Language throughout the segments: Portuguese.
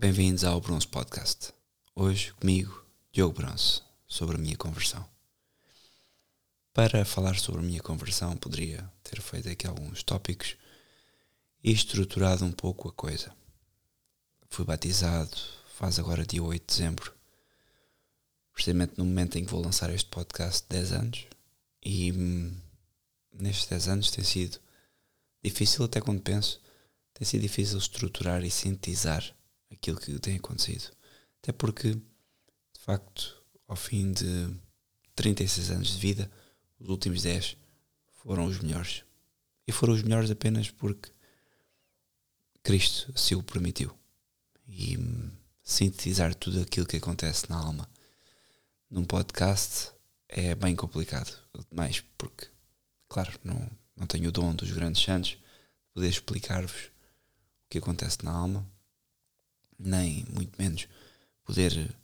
Bem-vindos ao Bronze Podcast. Hoje comigo, Diogo Bronze, sobre a minha conversão. Para falar sobre a minha conversão, poderia ter feito aqui alguns tópicos e estruturado um pouco a coisa. Fui batizado, faz agora dia 8 de dezembro, precisamente no momento em que vou lançar este podcast, 10 anos, e hum, nestes 10 anos tem sido difícil, até quando penso, tem sido difícil estruturar e sintetizar aquilo que tem acontecido. Até porque, de facto, ao fim de 36 anos de vida, os últimos 10 foram os melhores. E foram os melhores apenas porque Cristo assim o permitiu. E hum, sintetizar tudo aquilo que acontece na alma num podcast é bem complicado demais, porque, claro, não, não tenho o dom dos grandes santos de poder explicar-vos o que acontece na alma, nem muito menos poder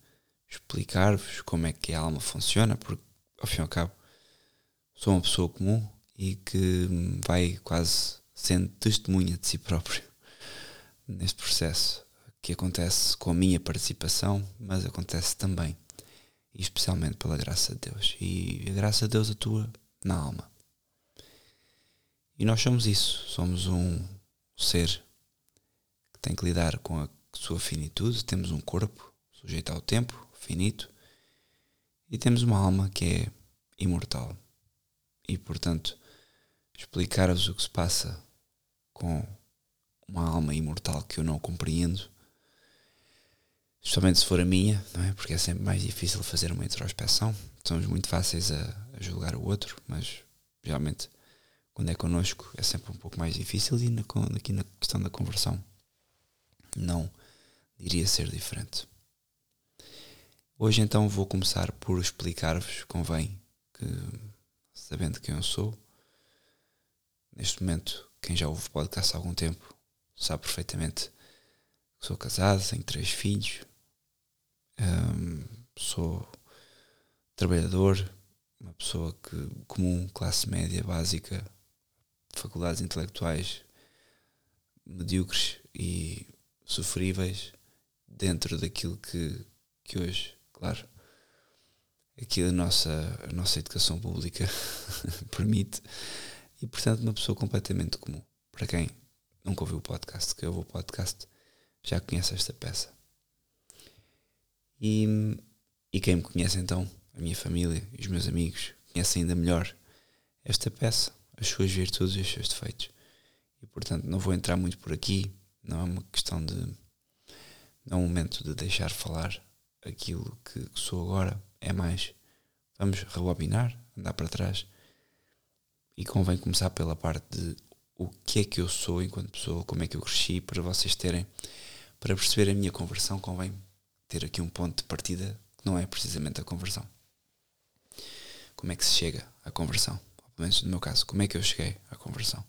explicar-vos como é que a alma funciona, porque, ao fim e ao cabo, sou uma pessoa comum e que vai quase sendo testemunha de si próprio neste processo que acontece com a minha participação, mas acontece também e especialmente pela graça de Deus. E a graça de Deus atua na alma. E nós somos isso, somos um ser que tem que lidar com a sua finitude, temos um corpo sujeito ao tempo, finito, e temos uma alma que é imortal. E portanto, explicar-vos o que se passa com uma alma imortal que eu não compreendo especialmente se for a minha, não é? Porque é sempre mais difícil fazer uma introspeção. Somos muito fáceis a, a julgar o outro, mas realmente quando é connosco é sempre um pouco mais difícil e na, aqui na questão da conversão não diria ser diferente. Hoje então vou começar por explicar-vos, convém que sabendo quem eu sou, neste momento quem já ouve podcast há algum tempo sabe perfeitamente que sou casado, tenho três filhos, um, sou trabalhador, uma pessoa que, comum, classe média, básica, faculdades intelectuais medíocres e sofríveis dentro daquilo que, que hoje, claro, aqui a nossa, a nossa educação pública permite e portanto uma pessoa completamente comum. Para quem nunca ouviu o podcast, que vou o podcast, já conhece esta peça. E, e quem me conhece então, a minha família e os meus amigos, conhecem ainda melhor esta peça, as suas virtudes e os seus defeitos. E portanto não vou entrar muito por aqui, não é uma questão de. Não é um momento de deixar falar aquilo que sou agora, é mais. Vamos rebobinar, andar para trás e convém começar pela parte de o que é que eu sou enquanto pessoa, como é que eu cresci, para vocês terem, para perceber a minha conversão, convém ter aqui um ponto de partida que não é precisamente a conversão. Como é que se chega à conversão? Pelo menos no meu caso, como é que eu cheguei à conversão?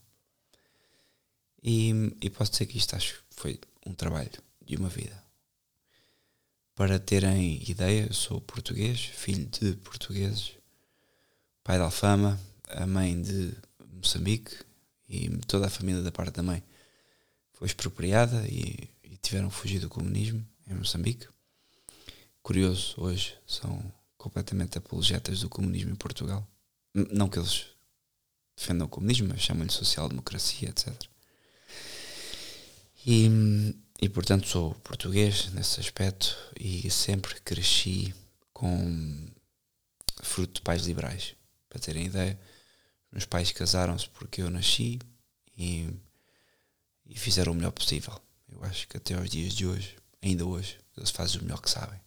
E, e posso dizer que isto acho que foi um trabalho de uma vida. Para terem ideia, eu sou português, filho de portugueses, pai de Alfama, a mãe de Moçambique e toda a família da parte da mãe foi expropriada e, e tiveram fugido do comunismo em Moçambique curioso hoje são completamente apologetas do comunismo em Portugal. Não que eles defendam o comunismo, mas chamam-lhe social-democracia, etc. E, e portanto sou português nesse aspecto e sempre cresci com fruto de pais liberais. Para terem ideia, meus pais casaram-se porque eu nasci e, e fizeram o melhor possível. Eu acho que até aos dias de hoje, ainda hoje, eles fazem o melhor que sabem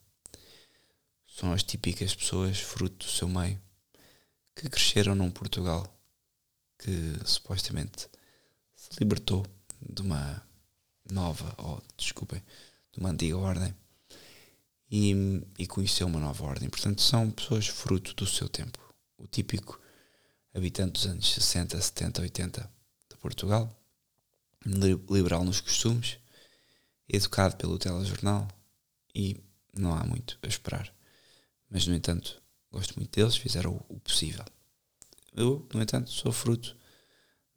são as típicas pessoas fruto do seu meio que cresceram num Portugal que supostamente se libertou de uma nova, ou desculpem, de uma antiga ordem e, e conheceu uma nova ordem. Portanto, são pessoas fruto do seu tempo. O típico habitante dos anos 60, 70, 80 de Portugal, liberal nos costumes, educado pelo telejornal e não há muito a esperar. Mas, no entanto, gosto muito deles, fizeram o, possível. Eu, no entanto, sou fruto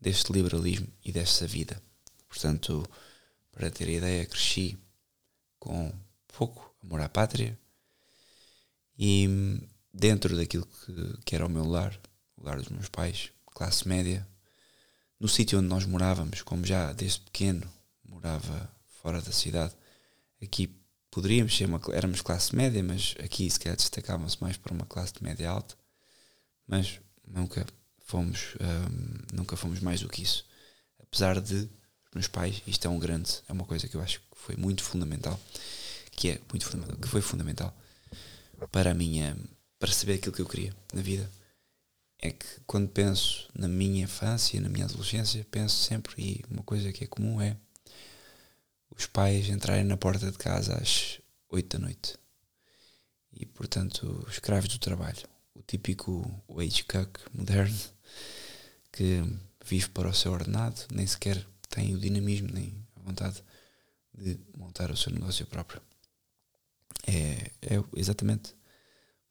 deste liberalismo e desta vida. Portanto, para ter ideia, cresci com pouco amor à pátria e dentro daquilo que, que era o meu lar, o lar dos meus pais, classe média, no sítio onde nós morávamos, como já desde pequeno morava fora da cidade, aqui poderíamos ser uma éramos classe média, mas aqui se calhar destacavam-se mais para uma classe de média alta, mas nunca fomos hum, nunca fomos mais do que isso. Apesar de os meus pais, isto é um grande, é uma coisa que eu acho que foi muito fundamental, que é muito fundamental, que foi fundamental para a minha para saber aquilo que eu queria na vida. É que quando penso na minha infância, na minha adolescência, penso sempre, e uma coisa que é comum é os pais entrarem na porta de casa às 8 da noite. E, portanto, escravos do trabalho. O típico wage cuck moderno que vive para o seu ordenado, nem sequer tem o dinamismo nem a vontade de montar o seu negócio próprio. É, é exatamente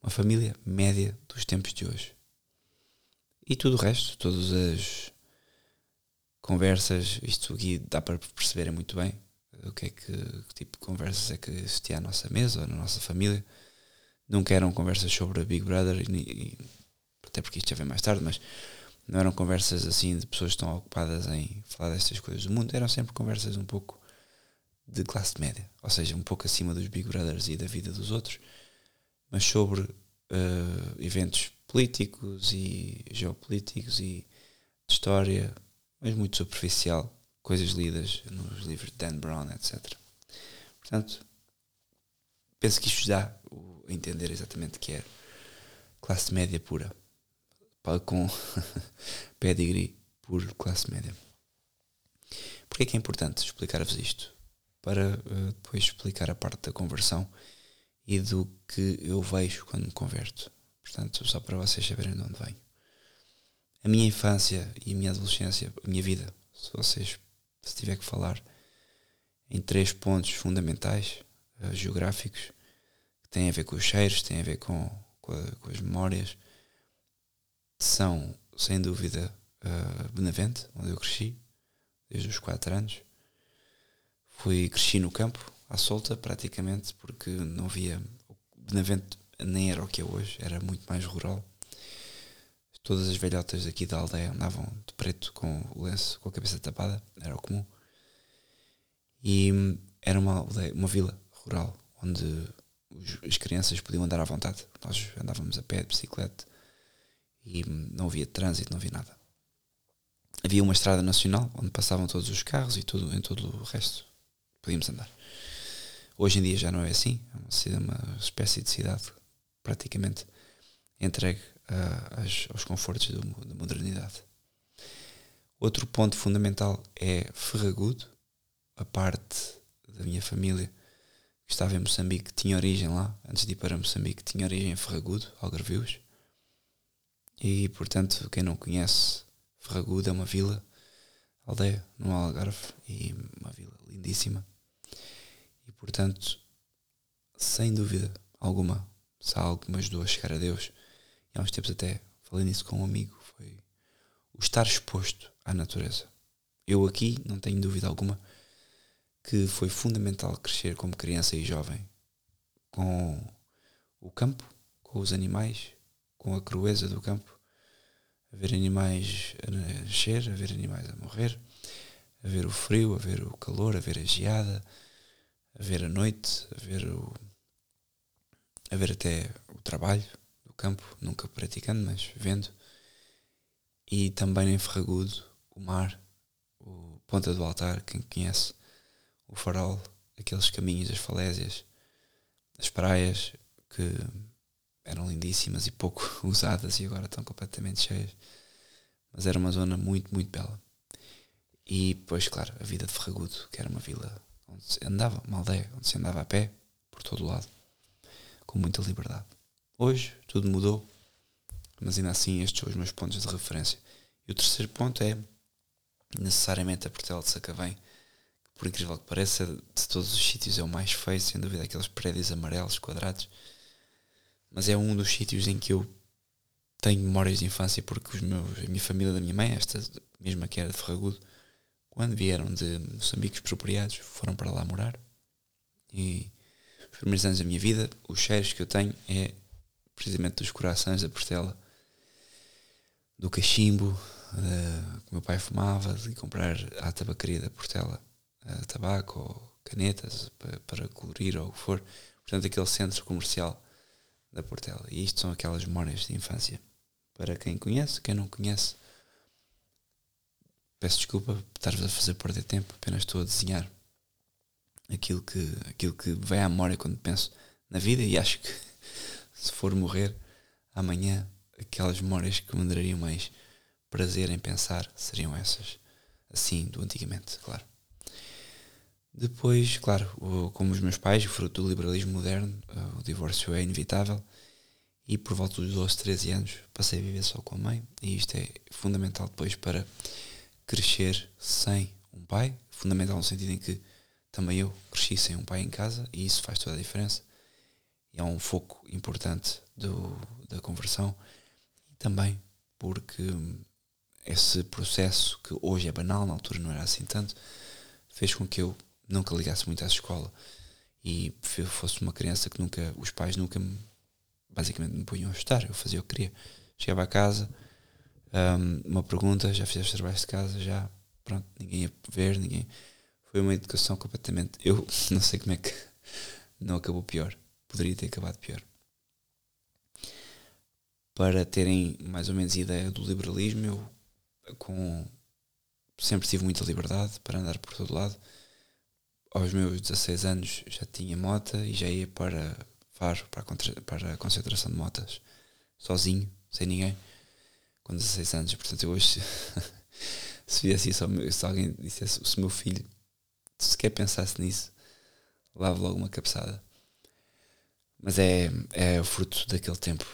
uma família média dos tempos de hoje. E tudo o resto, todas as conversas, isto aqui dá para perceberem muito bem o que é que, que tipo de conversas é que existia à nossa mesa ou na nossa família. Nunca eram conversas sobre a Big Brother, e, e, até porque isto já vem mais tarde, mas não eram conversas assim de pessoas estão ocupadas em falar destas coisas do mundo, eram sempre conversas um pouco de classe média, ou seja, um pouco acima dos Big Brothers e da vida dos outros, mas sobre uh, eventos políticos e geopolíticos e de história, mas muito superficial, coisas lidas nos livros de Dan Brown, etc. Portanto, penso que isto dá a entender exatamente que é classe média pura, com pedigree por classe média. Porquê é que é importante explicar-vos isto? Para uh, depois explicar a parte da conversão e do que eu vejo quando me converto. Portanto, só para vocês saberem de onde venho. A minha infância e a minha adolescência, a minha vida, se vocês se tiver que falar em três pontos fundamentais uh, geográficos que têm a ver com os cheiros, têm a ver com, com, a, com as memórias, são sem dúvida uh, Benavente, onde eu cresci desde os quatro anos. Fui cresci no campo, à solta praticamente, porque não havia Benavente nem era o que é hoje, era muito mais rural. Todas as velhotas aqui da aldeia andavam de preto com o lenço, com a cabeça tapada, era o comum. E era uma aldeia, uma vila rural, onde as crianças podiam andar à vontade. Nós andávamos a pé, de bicicleta, e não havia trânsito, não havia nada. Havia uma estrada nacional onde passavam todos os carros e tudo, em todo o resto podíamos andar. Hoje em dia já não é assim, é uma, uma espécie de cidade praticamente entregue uh, aos confortos do, da modernidade. Outro ponto fundamental é Ferragudo, a parte da minha família que estava em Moçambique, que tinha origem lá, antes de ir para Moçambique, tinha origem em Ferragudo, Algarvios. E, portanto, quem não conhece, Ferragudo é uma vila, aldeia no Algarve, e uma vila lindíssima. E, portanto, sem dúvida alguma, se há algo que me ajudou a chegar a Deus, e há uns tempos até falei nisso com um amigo, foi o estar exposto à natureza. Eu aqui não tenho dúvida alguma que foi fundamental crescer como criança e jovem com o campo, com os animais, com a crueza do campo, a ver animais a nascer, a ver animais a morrer, a ver o frio, a ver o calor, a ver a geada, a ver a noite, a ver o a ver até o trabalho do campo, nunca praticando, mas vendo. E também em Ferragudo, o mar, o Ponta do Altar, quem conhece, o farol, aqueles caminhos, as falésias, as praias que eram lindíssimas e pouco usadas e agora estão completamente cheias. Mas era uma zona muito, muito bela. E depois, claro, a vida de Ferragudo, que era uma vila onde se andava, uma aldeia, onde se andava a pé, por todo o lado com muita liberdade. Hoje tudo mudou, mas ainda assim estes são os meus pontos de referência. E o terceiro ponto é necessariamente a Portela de Sacavém, que por incrível que pareça, de todos os sítios é o mais feio, sem dúvida, aqueles prédios amarelos, quadrados. Mas é um dos sítios em que eu tenho memórias de infância porque os meus, a minha família da minha mãe, esta mesma que era de Ferragudo, quando vieram de Moçambique expropriados, foram para lá morar E os primeiros anos da minha vida, os cheiros que eu tenho é precisamente dos corações da Portela, do cachimbo, que o meu pai fumava, de comprar à tabacaria da Portela tabaco ou canetas para, para colorir ou o que for. Portanto, aquele centro comercial da Portela. E isto são aquelas memórias de infância. Para quem conhece, quem não conhece, peço desculpa por estar-vos a fazer perder tempo, apenas estou a desenhar aquilo que, aquilo que vem à memória quando penso na vida e acho que se for morrer amanhã, aquelas memórias que me dariam mais prazer em pensar seriam essas, assim, do antigamente, claro. Depois, claro, como os meus pais, fruto do liberalismo moderno, eh, o divórcio é inevitável e por volta dos 12, 13 anos passei a viver só com a mãe e isto é fundamental depois para crescer sem um pai, fundamental no sentido em que também eu cresci sem um pai em casa e isso faz toda a diferença. É um foco importante do, da conversão e também porque esse processo que hoje é banal, na altura não era assim tanto, fez com que eu nunca ligasse muito à escola e fosse uma criança que nunca, os pais nunca me, basicamente me punham a estudar, eu fazia o que queria. Chegava a casa, um, uma pergunta, já fizeste trabalho de casa, já, pronto, ninguém ia ver, ninguém. Foi uma educação completamente. Eu não sei como é que não acabou pior. Poderia ter acabado pior. Para terem mais ou menos ideia do liberalismo, eu com, sempre tive muita liberdade para andar por todo lado aos meus 16 anos já tinha moto e já ia para Faro, para a, para a concentração de motas, sozinho, sem ninguém, com 16 anos. Portanto, eu hoje, se viesse isso, se alguém dissesse, se o meu filho sequer pensasse nisso, lavo logo uma cabeçada. Mas é, é o fruto daquele tempo.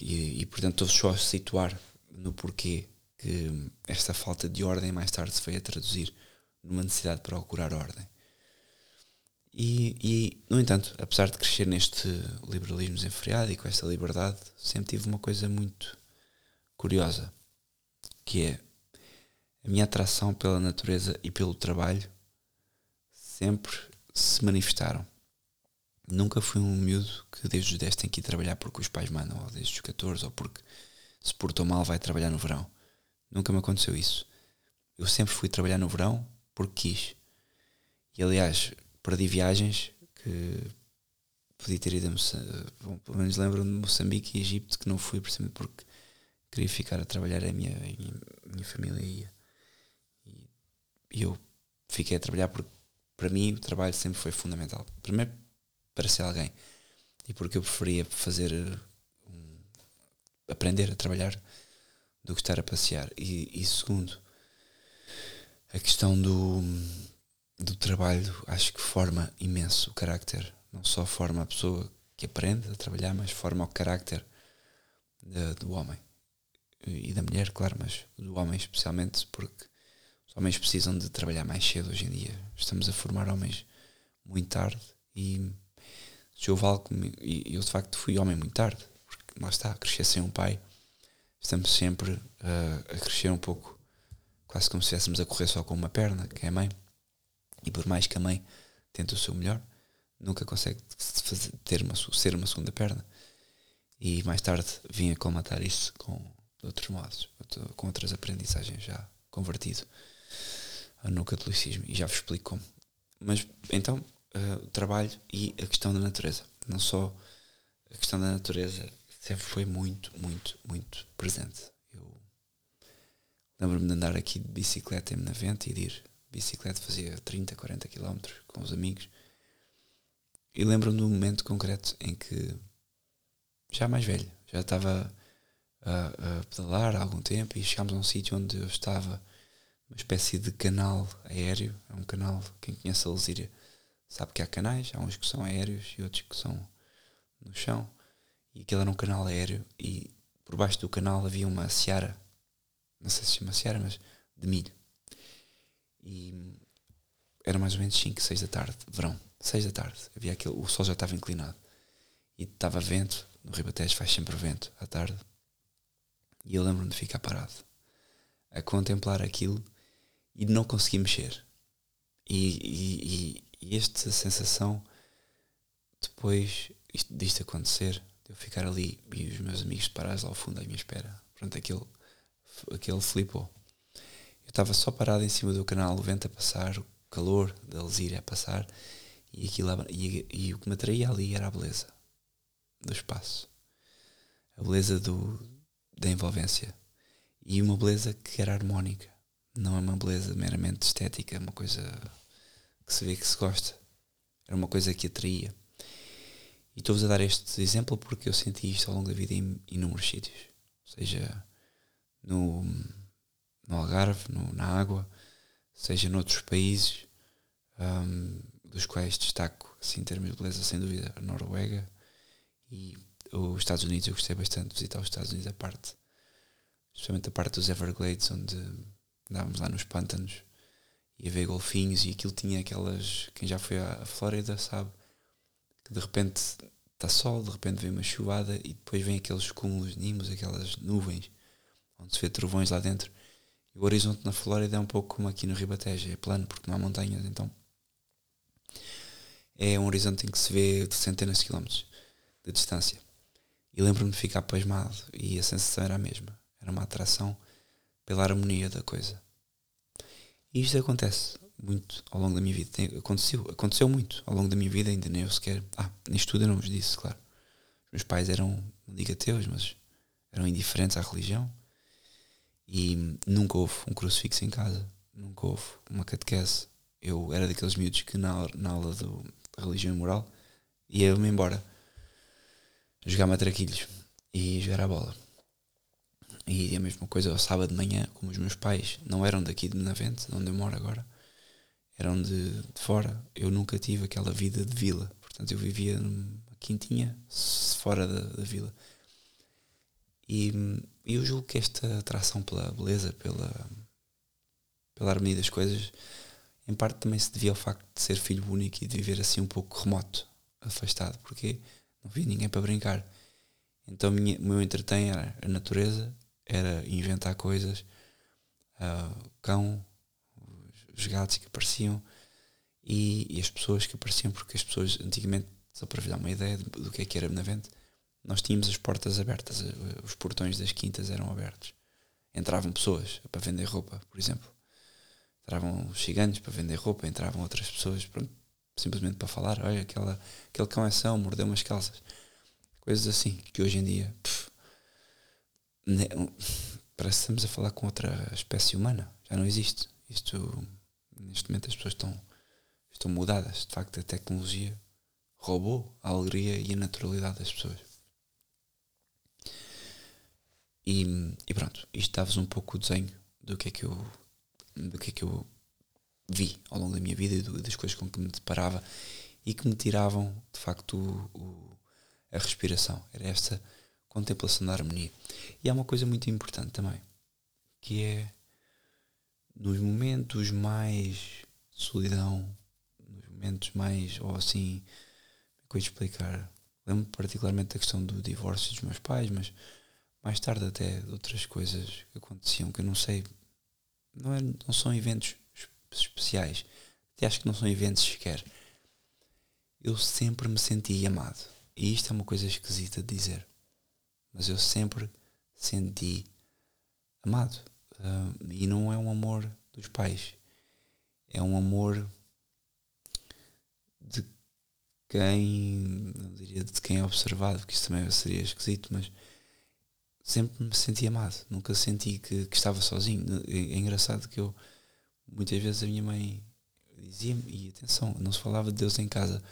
E, e portanto, estou só a situar no porquê que esta falta de ordem mais tarde se veio a traduzir numa necessidade de procurar ordem. E, e, no entanto, apesar de crescer neste liberalismo desenfreado e com esta liberdade, sempre tive uma coisa muito curiosa, que é a minha atração pela natureza e pelo trabalho sempre se manifestaram. Nunca fui um miúdo que desde os 10 tem que ir trabalhar porque os pais mandam, ou desde os 14, ou porque se portou mal vai trabalhar no verão. Nunca me aconteceu isso. Eu sempre fui trabalhar no verão porque quis. E aliás, perdi viagens que podia ter ido a Moçambique, pelo menos lembro-me de Moçambique e Egito que não fui precisamente porque queria ficar a trabalhar a minha, a minha, a minha família ia. E, e eu fiquei a trabalhar porque para mim o trabalho sempre foi fundamental. Primeiro para ser alguém e porque eu preferia fazer um, aprender a trabalhar do que estar a passear. E, e segundo, a questão do do trabalho acho que forma imenso o carácter. Não só forma a pessoa que aprende a trabalhar, mas forma o carácter de, do homem. E da mulher, claro, mas do homem especialmente, porque os homens precisam de trabalhar mais cedo hoje em dia. Estamos a formar homens muito tarde e se houve algo e eu de facto fui homem muito tarde, porque lá está, crescer sem um pai, estamos sempre uh, a crescer um pouco, quase como se estivéssemos a correr só com uma perna, que é a mãe. E por mais que a mãe tente o seu melhor, nunca consegue fazer, ter uma, ser uma segunda perna. E mais tarde vim a colmatar isso com outros modos, com outras aprendizagens já convertido no catolicismo. E já vos explico como. Mas então, uh, o trabalho e a questão da natureza. Não só a questão da natureza sempre foi muito, muito, muito presente. Eu lembro-me de andar aqui de bicicleta em Benavente e de ir bicicleta, fazia 30, 40 km com os amigos. E lembro-me de um momento concreto em que, já mais velho, já estava a, a pedalar há algum tempo e chegámos a um sítio onde eu estava, uma espécie de canal aéreo. É um canal, quem conhece a Lesíria sabe que há canais, há uns que são aéreos e outros que são no chão. E aquele era um canal aéreo e por baixo do canal havia uma seara, não sei se chama seara, mas de milho. E era mais ou menos 5, 6 da tarde, verão, 6 da tarde. Havia aquele, o sol já estava inclinado e estava vento. No Ribatejo faz sempre vento à tarde. E eu lembro-me de ficar parado a contemplar aquilo e não conseguir mexer. E, e, e, esta sensação depois isto, disto acontecer, de eu ficar ali e os meus amigos parados lá ao fundo à minha espera, pronto, aquele, aquele flipou. Eu estava só parado em cima do canal, o vento a passar, o calor da Alzira a passar, e, aquilo, e, e o que me atraía ali era a beleza do espaço, a beleza do, da envolvência e uma beleza que era harmónica, não é uma beleza meramente estética, é uma coisa que se vê que se gosta, era uma coisa que atraía. E estou-vos a dar este exemplo porque eu senti isto ao longo da vida em inúmeros sítios, seja no, no Algarve, no, na água, seja noutros países, um, dos quais destaco, assim, em termos de beleza, sem dúvida, a Noruega e os Estados Unidos. Eu gostei bastante de visitar os Estados Unidos, a parte, especialmente a parte dos Everglades, onde andávamos lá nos pântanos e a ver golfinhos e aquilo tinha aquelas. Quem já foi à Flórida sabe que de repente está sol, de repente vem uma chuvada e depois vem aqueles cúmulos de nimos, aquelas nuvens, onde se vê trovões lá dentro. O horizonte na Flórida é um pouco como aqui no Ribatejo, é plano porque não há montanhas, então é um horizonte em que se vê de centenas de quilómetros de distância. E lembro-me de ficar pasmado e a sensação era a mesma. Era uma atração pela harmonia da coisa. E isto acontece muito ao longo da minha vida. Aconteceu, aconteceu muito ao longo da minha vida, ainda nem eu sequer. Ah, nisto tudo eu não vos disse, claro. Os meus pais eram, não digo ateus, mas eram indiferentes à religião. E nunca houve um crucifixo em casa, nunca houve uma catequese. Eu era daqueles miúdos que na, na aula do, religião e moral ia-me embora jogar matraquilhos e jogar a bola. E a mesma coisa ao sábado de manhã, como os meus pais não eram daqui de Navente, onde eu moro agora, eram de, de fora. Eu nunca tive aquela vida de vila. Portanto, eu vivia numa quintinha fora da, da vila. E, eu julgo que esta atração pela beleza, pela, pela harmonia das coisas, em parte também se devia ao facto de ser filho único e de viver assim um pouco remoto, afastado, porque não havia ninguém para brincar. Então o meu entretém era a natureza, era inventar coisas, uh, o cão, os gatos que apareciam e, e, as pessoas que apareciam, porque as pessoas antigamente, só para vos dar uma ideia do que é que era Benavente, nós tínhamos as portas abertas, os portões das quintas eram abertos. Entravam pessoas para vender roupa, por exemplo. Entravam gigantes para vender roupa, entravam outras pessoas pronto, simplesmente para falar, olha, aquela, aquele cão é são, mordeu umas calças. Coisas assim, que hoje em dia pff, parece que estamos a falar com outra espécie humana. Já não existe. Isto neste momento as pessoas estão, estão mudadas. De facto, a tecnologia roubou a alegria e a naturalidade das pessoas. E, e pronto, isto dá-vos um pouco o desenho do que é que eu do que é que eu vi ao longo da minha vida e do, das coisas com que me deparava e que me tiravam de facto o, o, a respiração. Era esta contemplação da harmonia. E há uma coisa muito importante também, que é nos momentos mais solidão, nos momentos mais, ou assim, como é explicar? Lembro particularmente da questão do divórcio dos meus pais, mas mais tarde até de outras coisas que aconteciam que eu não sei, não, é, não são eventos especiais, até acho que não são eventos sequer. Eu sempre me senti amado. E isto é uma coisa esquisita de dizer. Mas eu sempre senti amado. Uh, e não é um amor dos pais, é um amor de quem, não diria de quem é observado, porque isso também seria esquisito, mas sempre me senti amado, nunca senti que, que estava sozinho. É, é engraçado que eu, muitas vezes, a minha mãe dizia-me, e atenção, não se falava de Deus em casa,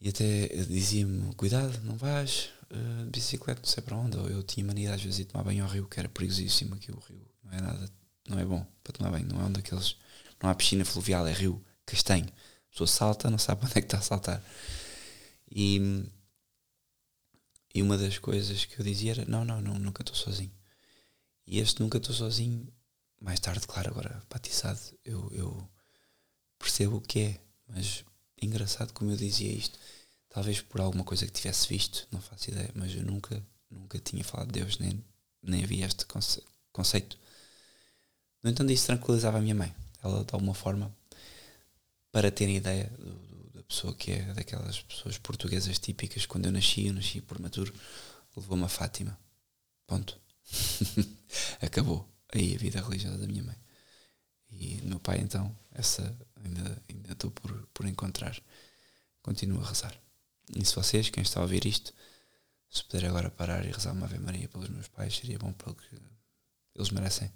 e até dizia-me: cuidado, não vais uh, de bicicleta, não sei para onde. Eu tinha mania às vezes de tomar banho ao rio, que era perigosíssimo aqui o rio. Não é nada, não é bom para tomar banho. Não é um daqueles. Não há piscina fluvial, é rio castanho. A pessoa salta, não sabe onde é que está a saltar. E, e uma das coisas que eu dizia era: não, não, não nunca estou sozinho. E este nunca estou sozinho, mais tarde, claro, agora batizado, eu, eu percebo o que é, mas engraçado como eu dizia isto. Talvez por alguma coisa que tivesse visto, não faço ideia, mas eu nunca, nunca tinha falado de Deus, nem, nem havia este conce conceito. No entanto, isso tranquilizava a minha mãe. Ela, de alguma forma, para terem ideia do, pessoa que é daquelas pessoas portuguesas típicas. Quando eu nasci, eu nasci por maturo, levou-me a Fátima. Ponto. Acabou aí a vida religiosa da minha mãe. E meu pai, então, essa ainda, ainda estou por, por encontrar. Continuo a rezar. E se vocês, quem está a ouvir isto, se puder agora parar e rezar uma Ave Maria pelos meus pais, seria bom porque eles merecem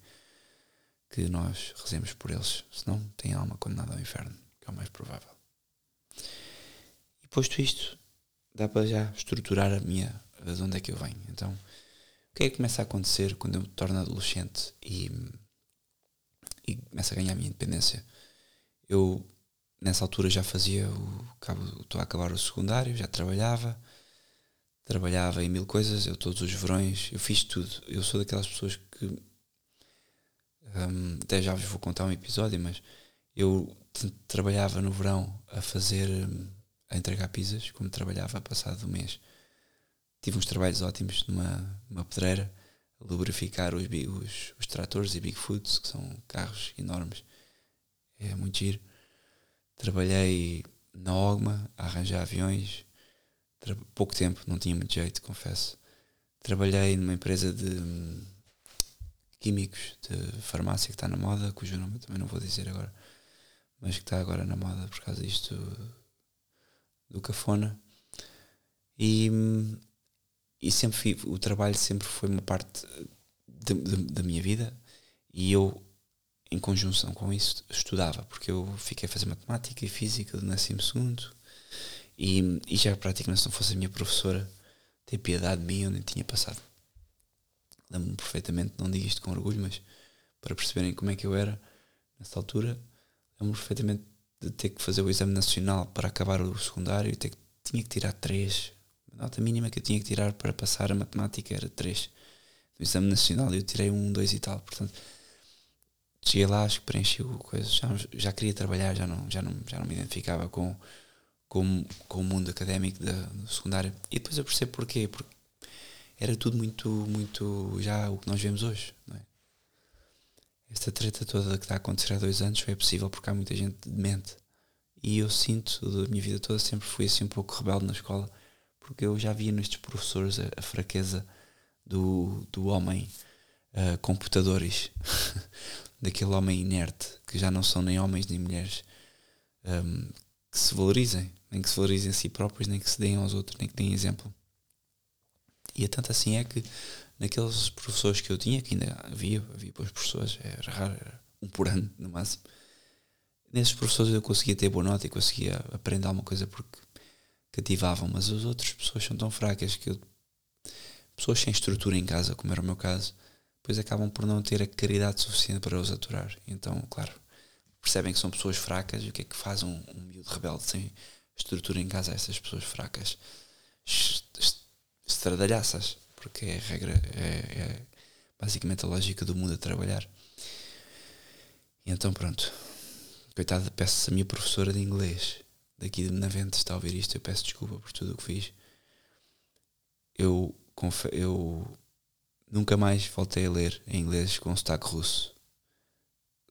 que nós rezemos por eles. Senão, tem alma condenada ao inferno, que é o mais provável. E posto isto, dá para já estruturar a minha, de onde é que eu venho. Então, o que é que começa a acontecer quando eu me torno adolescente e, e começo a ganhar a minha independência? Eu, nessa altura, já fazia o. Estou a acabar o secundário, já trabalhava, trabalhava em mil coisas, eu todos os verões, eu fiz tudo. Eu sou daquelas pessoas que. Um, até já vos vou contar um episódio, mas eu trabalhava no verão a fazer. a entregar pizzas, como trabalhava passado um mês tive uns trabalhos ótimos numa, numa pedreira, a lubrificar os, os, os tratores e Bigfoots, que são carros enormes. É muito giro. Trabalhei na Ogma a arranjar aviões. Tra pouco tempo, não tinha muito jeito, confesso. Trabalhei numa empresa de hum, químicos de farmácia que está na moda, cujo nome eu também não vou dizer agora, mas que está agora na moda por causa disto do cafona. E e sempre fui, o trabalho sempre foi uma parte de, de, da minha vida. E eu em conjunção com isso estudava porque eu fiquei a fazer matemática e física do 12 e, e já praticamente se não fosse a minha professora ter piedade de mim eu nem tinha passado. Lembro-me perfeitamente não digo isto com orgulho mas para perceberem como é que eu era nessa altura lembro-me perfeitamente de ter que fazer o exame nacional para acabar o secundário e tinha que tirar três a nota mínima que eu tinha que tirar para passar a matemática era 3. No exame nacional eu tirei um, 2 e tal. Portanto, cheguei lá, acho que preenchi o coisa. Já, já queria trabalhar, já não, já não, já não me identificava com, com, com o mundo académico da, do secundário. E depois eu percebo porquê. Porque era tudo muito, muito já o que nós vemos hoje. Não é? Esta treta toda que está a acontecer há dois anos foi possível porque há muita gente demente. E eu sinto, da minha vida toda, sempre fui assim um pouco rebelde na escola porque eu já via nestes professores a, a fraqueza do, do homem uh, computadores, daquele homem inerte, que já não são nem homens nem mulheres, um, ehm, que se valorizem, nem que se valorizem a si próprios, nem que se deem aos outros, nem que deem exemplo. E é tanto assim é que naqueles professores que eu tinha, que ainda havia, havia boas professores, era raro, era um por ano no máximo, nesses professores eu conseguia ter boa nota e conseguia aprender alguma coisa porque cativavam, mas as outras pessoas são tão fracas que eu, pessoas sem estrutura em casa, como era o meu caso, depois acabam por não ter a caridade suficiente para os aturar. Então, claro, percebem que são pessoas fracas e o que é que faz um, um miúdo rebelde sem estrutura em casa a essas pessoas fracas? Estradalhaças, porque é a regra, é, é basicamente a lógica do mundo a trabalhar. E então pronto, coitada, peço-se a minha professora de inglês daqui de Benavente está a ouvir isto, eu peço desculpa por tudo o que fiz. Eu, eu nunca mais voltei a ler em inglês com sotaque russo.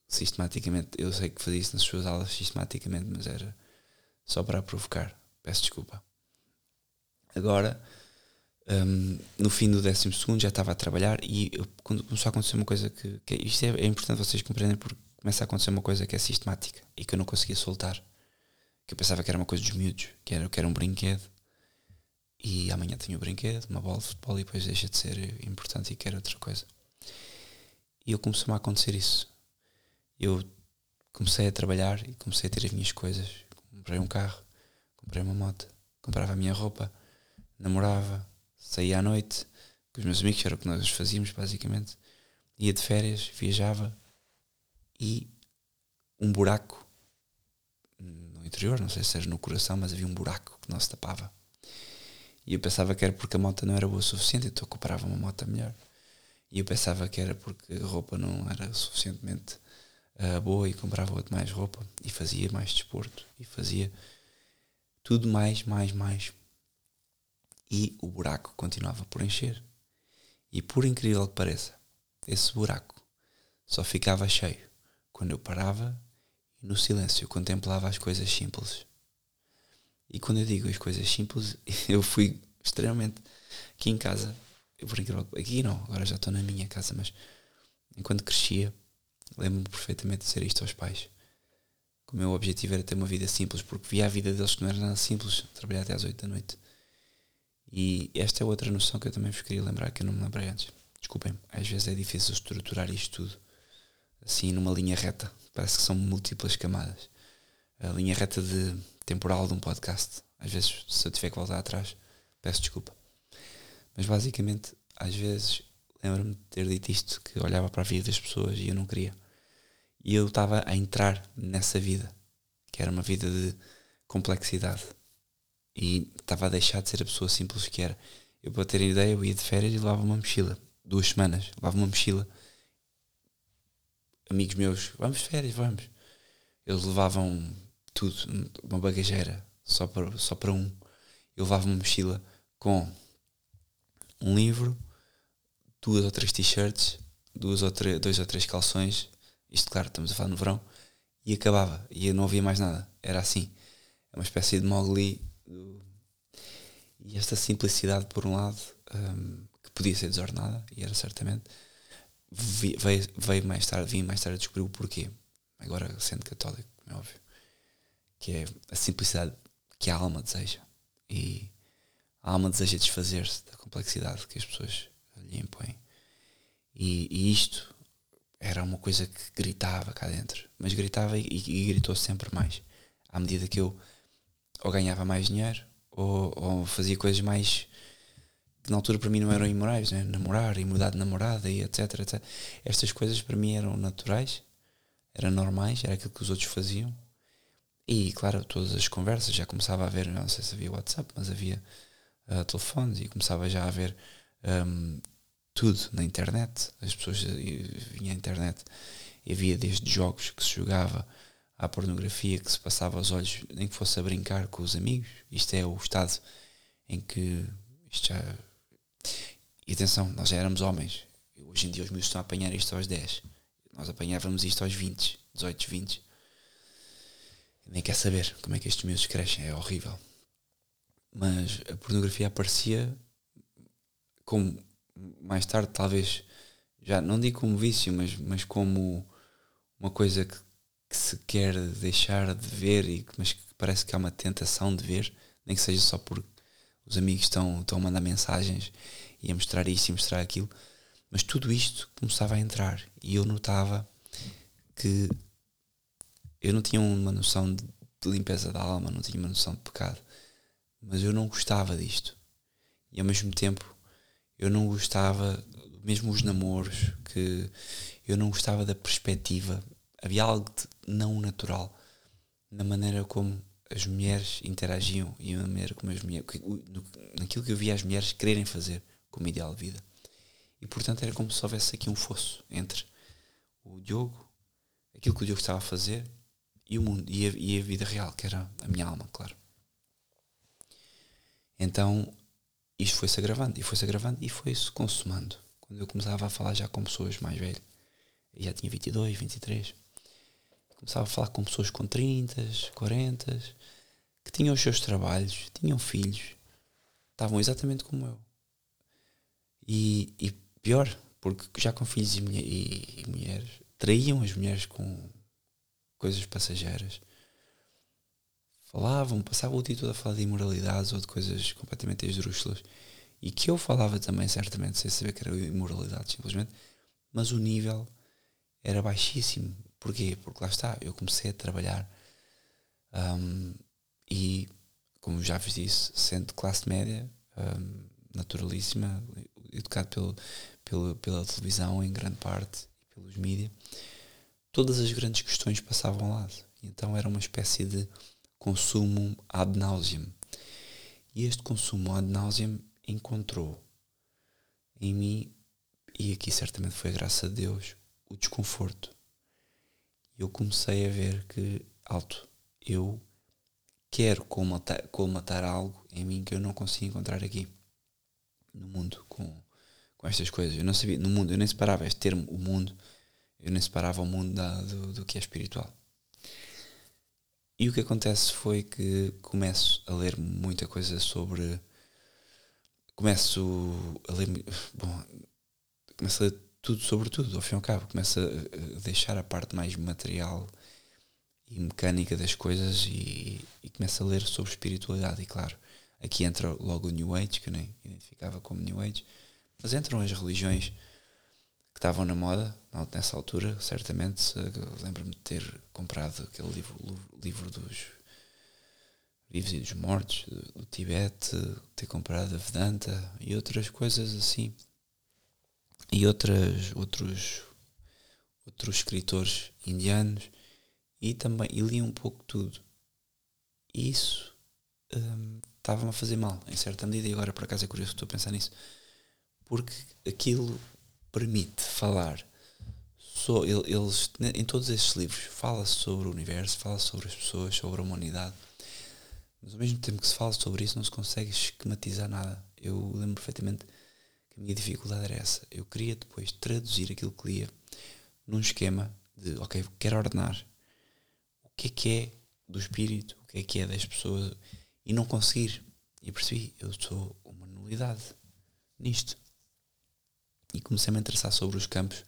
Sistematicamente, eu sei que fazia isso nas suas aulas sistematicamente, mas era só para provocar. Peço desculpa. Agora, um, no fim do décimo segundo já estava a trabalhar e quando começou a acontecer uma coisa que, que isto é, é importante vocês compreenderem porque começa a acontecer uma coisa que é sistemática e que eu não conseguia soltar que eu pensava que era uma coisa dos miúdos, que era, que era um brinquedo. E amanhã tenho o um brinquedo, uma bola de futebol, e depois deixa de ser importante e quero outra coisa. E eu comecei a acontecer isso. Eu comecei a trabalhar e comecei a ter as minhas coisas. Comprei um carro, comprei uma moto, comprava a minha roupa, namorava, saía à noite com os meus amigos, era o que nós fazíamos basicamente. Ia de férias, viajava e um buraco interior, não sei se era no coração, mas havia um buraco que não se tapava. E eu pensava que era porque a moto não era boa o suficiente, então eu comprava uma moto melhor. E eu pensava que era porque a roupa não era suficientemente uh, boa e comprava outra mais roupa e fazia mais desporto e fazia tudo mais, mais, mais. E o buraco continuava por encher. E por incrível que pareça, esse buraco só ficava cheio quando eu parava e no silêncio contemplava as coisas simples. E quando eu digo as coisas simples, eu fui extremamente aqui em casa, por incrível aqui não, agora já estou na minha casa, mas enquanto crescia, lembro-me perfeitamente de dizer isto aos pais. Que o meu objetivo era ter uma vida simples, porque via a vida deles que não era nada simples, trabalhar até às 8 da noite. E esta é outra noção que eu também vos queria lembrar, que eu não me lembrei antes. Desculpem, às vezes é difícil estruturar isto tudo assim numa linha reta. Parece que são múltiplas camadas. A linha reta de temporal de um podcast. Às vezes, se eu tiver que voltar atrás, peço desculpa. Mas basicamente, às vezes, lembro-me de ter dito isto, que olhava para a vida das pessoas e eu não queria. E eu estava a entrar nessa vida, que era uma vida de complexidade. E estava a deixar de ser a pessoa simples que era. Eu, para ter ideia, eu ia de férias e levava uma mochila. Duas semanas, levava uma mochila. Amigos meus, vamos de férias, vamos. Eles levavam tudo, uma bagageira, só para, só para um. Eu levava uma mochila com um livro, duas ou três t-shirts, duas ou dois ou três calções, isto claro, estamos a falar no verão, e acabava, e não havia mais nada. Era assim. É uma espécie de Mowgli. E esta simplicidade, por um lado, um, que podia ser desordenada, e era certamente, veio, veio mais tarde, vim mais tarde a descobrir o porquê. Agora, sendo católico, é óbvio. Que é a simplicidade que a alma deseja. E a alma deseja desfazer-se da complexidade que as pessoas lhe impõem. E, e, isto era uma coisa que gritava cá dentro. Mas gritava e, e, gritou sempre mais. À medida que eu ou ganhava mais dinheiro ou, ou fazia coisas mais que na altura para mim não eram imorais, né? namorar e mudar de namorada e etc, etc. Estas coisas para mim eram naturais, eram normais, era aquilo que os outros faziam. E claro, todas as conversas já começava a haver, não sei se havia WhatsApp, mas havia uh, telefones e começava já a haver um, tudo na internet. As pessoas vinham à internet e havia desde jogos que se jogava à pornografia que se passava aos olhos, nem que fosse a brincar com os amigos. Isto é o estado em que isto já. E atenção, nós já éramos homens. Hoje em dia os meus estão a apanhar isto aos 10. Nós apanhávamos isto aos 20, 18, 20. Nem quer saber como é que estes meus crescem, é horrível mas a pornografia aparecia como mais tarde talvez já não digo como vício mas, mas como uma coisa que, que se quer deixar de ver e mas que parece que há uma tentação de ver nem que seja só porque os amigos estão, estão a mandar mensagens e a mostrar isto e mostrar aquilo mas tudo isto começava a entrar e eu notava que eu não tinha uma noção de, limpeza da alma, não tinha uma noção de pecado mas eu não gostava disto. E ao mesmo tempo eu não gostava, mesmo os namoros, que eu não gostava da perspectiva. Havia algo de não natural na maneira como as mulheres interagiam e na maneira como as mulheres, naquilo que eu via as mulheres quererem fazer como ideal de vida. E portanto era como se houvesse aqui um fosso entre o Diogo, aquilo que o Diogo estava a fazer e o mundo e a, e a vida real, que era a minha alma, claro. Então isto foi-se agravando e foi-se agravando e foi-se consumando. Quando eu começava a falar já com pessoas mais velhas, eu já tinha 22, 23, começava a falar com pessoas com 30, 40, que tinham os seus trabalhos, tinham filhos, estavam exatamente como eu. E, e pior, porque já com filhos e, e, e mulheres, traíam as mulheres com coisas passageiras falavam, passavam o todo a falar de imoralidades ou de coisas completamente esdrúxulas e que eu falava também, certamente, sem saber que era imoralidade, simplesmente, mas o nível era baixíssimo. Porquê? Porque lá está, eu comecei a trabalhar um, e, como já vos disse, sendo classe média, um, naturalíssima, educado pelo, pelo, pela televisão em grande parte pelos mídias, todas as grandes questões passavam lá. Então era uma espécie de consumo ad nauseam. E este consumo ad nauseam encontrou em mim, e aqui certamente foi a Deus, o desconforto. Eu comecei a ver que, alto, eu quero colmatar, algo em mim que eu não consigo encontrar aqui no mundo com, com estas coisas. Eu não sabia, no mundo, eu nem separava este termo, o mundo, eu nem separava o mundo da, do, do que é espiritual. E o que acontece foi que começo a ler muita coisa sobre. Começo a ler. Bom, começo a ler tudo sobre tudo, ao fim e ao cabo. Começo a deixar a parte mais material e mecânica das coisas e, e começo a ler sobre espiritualidade. E claro, aqui entra logo o New Age, que eu nem identificava como New Age, mas entram as religiões que estavam na moda nessa altura, certamente. Lembro-me de ter comprado aquele livro, livro dos vivos e dos mortos, do, do Tibete, ter comprado a Vedanta e outras coisas assim. E outras, outros, outros escritores indianos e também e li um pouco tudo. E isso hum, estava-me a fazer mal, em certa medida, e agora por acaso é curioso que estou a pensar nisso, porque aquilo permite falar. So, eles, em todos esses livros, fala-se sobre o universo, fala sobre as pessoas, sobre a humanidade, mas ao mesmo tempo que se fala sobre isso, não se consegue esquematizar nada. Eu lembro perfeitamente a minha dificuldade era essa. Eu queria depois traduzir aquilo que lia num esquema de, ok, quero ordenar o que é que é do espírito, o que é que é das pessoas, e não conseguir. E percebi, eu sou uma nulidade nisto e comecei a me interessar sobre os campos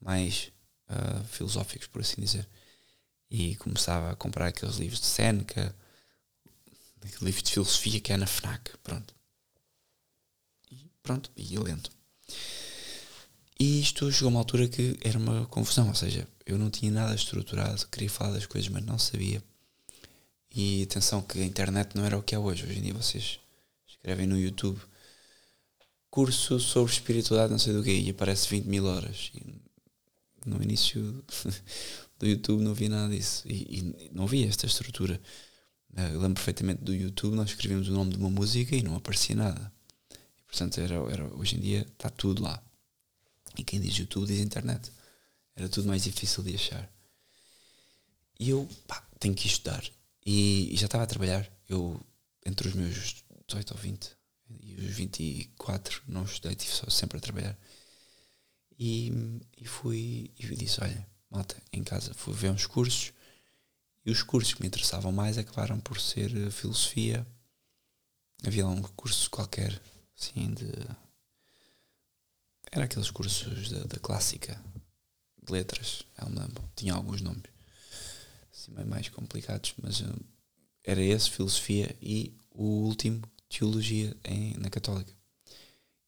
mais uh, filosóficos, por assim dizer. E começava a comprar aqueles livros de Seneca, livros de filosofia que é na FNAC, pronto. Pronto, e lento. E isto chegou a uma altura que era uma confusão, ou seja, eu não tinha nada estruturado, queria falar das coisas, mas não sabia. E atenção que a internet não era o que é hoje. Hoje em dia vocês escrevem no YouTube curso sobre espiritualidade, não sei do quê, e aparece 20 mil horas. E no início do YouTube não vi nada disso. E, e não vi esta estrutura. Eu lembro perfeitamente do YouTube, nós escrevíamos o nome de uma música e não aparecia nada. Portanto, era, era, hoje em dia está tudo lá. E quem diz YouTube diz internet. Era tudo mais difícil de achar. E eu pá, tenho que estudar. E, e já estava a trabalhar. Eu, entre os meus 18 ou 20, e os 24 não estudei, estive só sempre a trabalhar. E, e fui e disse: Olha, malta, em casa fui ver uns cursos e os cursos que me interessavam mais acabaram por ser eh, filosofia. Havia lá um curso qualquer, assim, de. Era aqueles cursos da, da clássica, de letras. Tinha alguns nomes, assim, mais complicados, mas uh, era esse, filosofia, e o último teologia em, na Católica.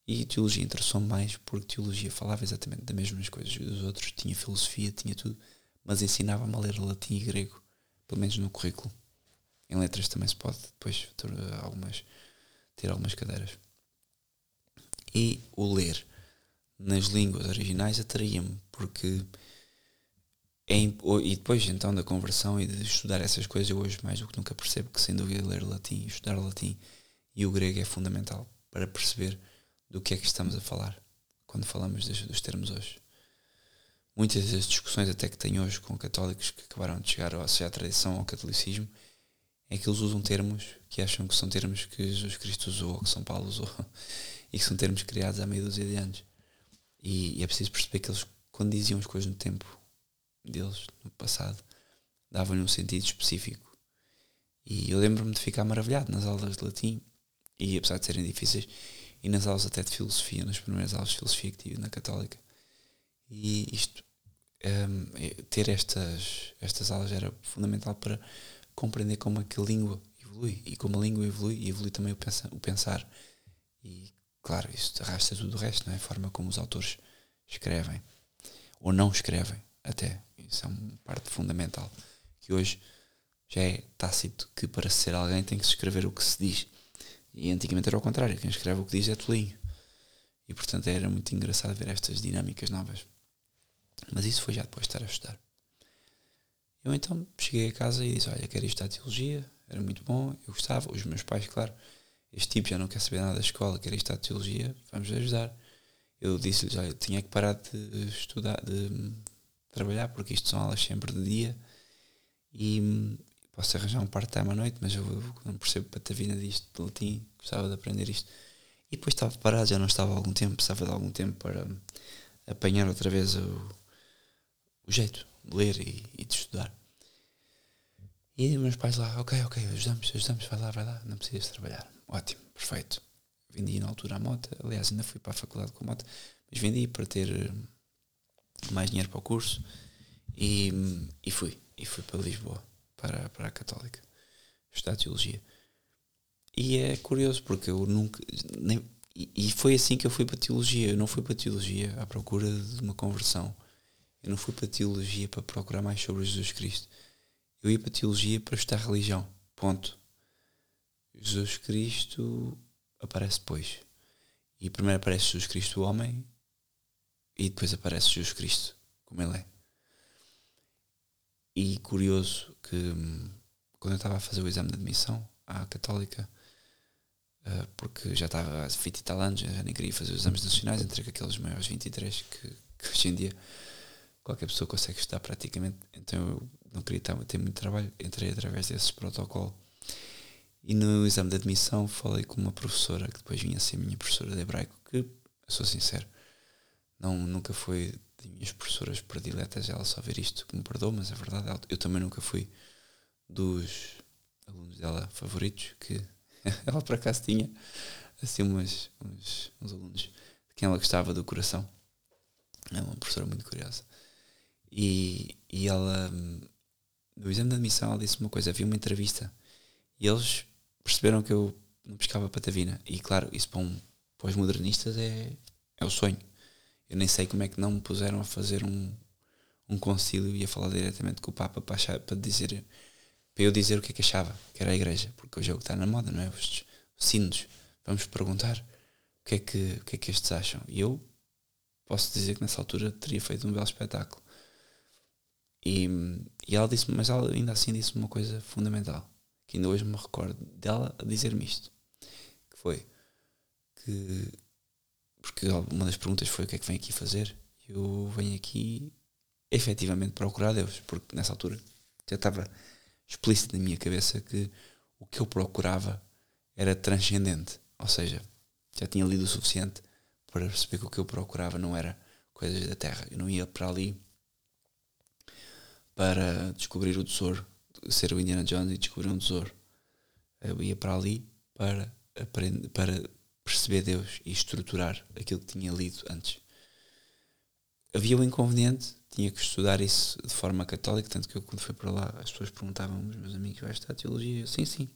E teologia interessou-me mais porque teologia falava exatamente das mesmas coisas dos outros, tinha filosofia, tinha tudo, mas ensinava-me a ler latim e grego, pelo menos no currículo. Em letras também se pode depois ter algumas, ter algumas cadeiras. E o ler nas línguas originais atraía-me, porque é, e depois então da conversão e de estudar essas coisas, eu hoje mais do que nunca percebo que sem dúvida ler latim, estudar latim e o grego é fundamental para perceber do que é que estamos a falar quando falamos dos, dos termos hoje. Muitas das discussões até que tenho hoje com católicos que acabaram de chegar à à tradição ao catolicismo é que eles usam termos que acham que são termos que Jesus Cristo usou ou que São Paulo usou e que são termos criados há meia dúzia de anos. E, e é preciso perceber que eles, quando diziam as coisas no tempo deles, no passado, davam-lhe um sentido específico. E eu lembro-me de ficar maravilhado nas aulas de latim e apesar de serem difíceis, e nas aulas até de filosofia, nas primeiras aulas de filosofia que tive na Católica. E isto, um, é, ter estas, estas aulas era fundamental para compreender como é que a língua evolui e como a língua evolui, evolui também o, pensa, o pensar. E claro, isso arrasta tudo o resto, não é? A forma como os autores escrevem ou não escrevem, até. Isso é uma parte fundamental que hoje já é tácito que para ser alguém tem que se escrever o que se diz e antigamente era ao contrário, quem escreve o que diz é tolinho. E portanto era muito engraçado ver estas dinâmicas novas. Mas isso foi já depois de estar a estudar. Eu então cheguei a casa e disse: Olha, quero estudar teologia, era muito bom, eu gostava. Os meus pais, claro, este tipo já não quer saber nada da escola, quer estudar teologia, vamos ajudar. Eu disse-lhes: Olha, tinha que parar de estudar, de trabalhar, porque isto são aulas sempre de dia e posso arranjar um part-time à noite, mas eu, não percebo patavina disto de latim, gostava de aprender isto. E depois estava parado, já não estava há algum tempo, precisava de algum tempo para apanhar outra vez o, o jeito de ler e, e, de estudar. E meus pais lá, ok, ok, ajudamos, ajudamos, vai lá, vai lá, não precisas trabalhar. Ótimo, perfeito. Vendi na altura a moto, aliás, ainda fui para a faculdade com a moto, mas vendi para ter eh, mais dinheiro para o curso e, e fui. E fui para Lisboa, para, para a Católica, estudar Teologia. E é curioso porque eu nunca. Nem, e, foi assim que eu fui para a Teologia. Eu não fui para a Teologia à procura de uma conversão. Eu não fui para a Teologia para procurar mais sobre Jesus Cristo. Eu ia para a Teologia para estudar religião. Ponto. Jesus Cristo aparece depois. E primeiro aparece Jesus Cristo, o homem, e depois aparece Jesus Cristo, como ele é. E curioso que hum, quando eu estava a fazer o exame de admissão à Católica, uh, porque já estava há 20 e tal anos, já nem queria fazer os exames nacionais, entre aqueles maiores 23 que, que hoje em dia qualquer pessoa consegue estudar praticamente. Então eu não queria ter muito trabalho, entrei através desse protocolo. E no exame de admissão falei com uma professora que depois vinha a ser minha professora de hebraico, que, sou sincero, não, nunca foi de minhas professoras prediletas, ela só ver isto que me perdoa, mas é verdade, eu também nunca fui dos alunos dela favoritos, que ela por acaso tinha assim umas, uns, uns alunos de quem ela gostava do coração. É uma professora muito curiosa. E, e ela, no exame de admissão, ela disse uma coisa: havia uma entrevista e eles perceberam que eu não pescava patavina. E claro, isso para, um, para os modernistas é, é o sonho. Eu nem sei como é que não me puseram a fazer um, um concílio e a falar diretamente com o Papa para, achar, para dizer para eu dizer o que é que achava, que era a igreja, porque hoje é o que está na moda, não é? Os, os sinos. Vamos perguntar o que, é que, o que é que estes acham. E eu posso dizer que nessa altura teria feito um belo espetáculo. E, e ela disse mas ela ainda assim disse uma coisa fundamental, que ainda hoje me recordo dela a dizer-me isto, que foi que porque uma das perguntas foi o que é que vem aqui fazer? Eu venho aqui efetivamente procurar Deus, porque nessa altura já estava explícito na minha cabeça que o que eu procurava era transcendente, ou seja, já tinha lido o suficiente para perceber que o que eu procurava não era coisas da terra, eu não ia para ali para descobrir o tesouro, ser o Indiana Jones e descobrir um tesouro. Eu ia para ali para aprender, para perceber Deus e estruturar aquilo que tinha lido antes. Havia um inconveniente, tinha que estudar isso de forma católica, tanto que eu quando fui para lá as pessoas perguntavam, os meus amigos, vai estudar teologia? Eu, sim, sim.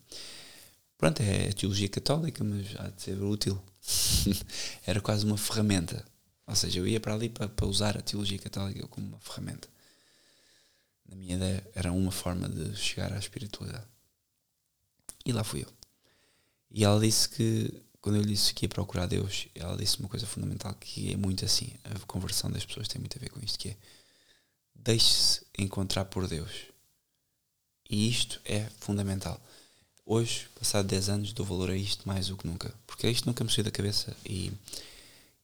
Pronto, é teologia católica, mas há de ser útil. Era quase uma ferramenta. Ou seja, eu ia para ali para, para usar a teologia católica como uma ferramenta na minha ideia, era uma forma de chegar à espiritualidade. E lá fui eu. E ela disse que, quando eu lhe disse que ia procurar Deus, ela disse uma coisa fundamental que é muito assim: a conversão das pessoas tem muito a ver com isto, que é deixe-se encontrar por Deus. E isto é fundamental. Hoje, passado 10 anos, dou valor a isto mais do que nunca. Porque isto nunca me saiu da cabeça e,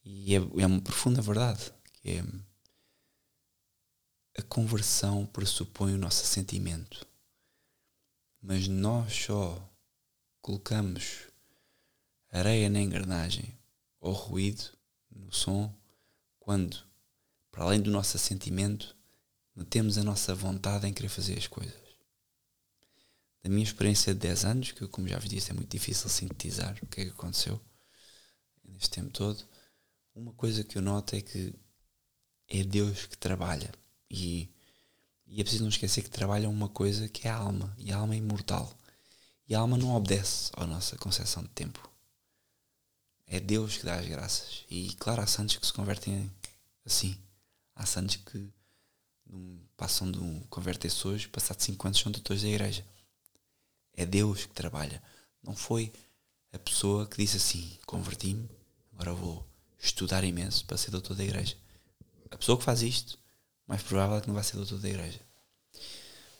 e é, é uma profunda verdade. Que é, a conversão pressupõe o nosso sentimento. Mas nós só colocamos areia na engrenagem ou ruído no som quando, para além do nosso sentimento, metemos a nossa vontade em querer fazer as coisas. Da minha experiência de 10 anos, que como já vos disse é muito difícil sintetizar o que é que aconteceu neste tempo todo, uma coisa que eu noto é que é Deus que trabalha e, e é preciso não esquecer que trabalha uma coisa que é a alma, e a alma é imortal. E a alma não obedece à nossa concepção de tempo. É Deus que dá as graças. E claro, há santos que se convertem assim. Há santos que passam de um converter-se hoje, passado 5 anos são doutores da igreja. É Deus que trabalha. Não foi a pessoa que disse assim, converti-me, agora vou estudar imenso para ser doutor da igreja. A pessoa que faz isto mais provável é que não vai ser doutor da igreja.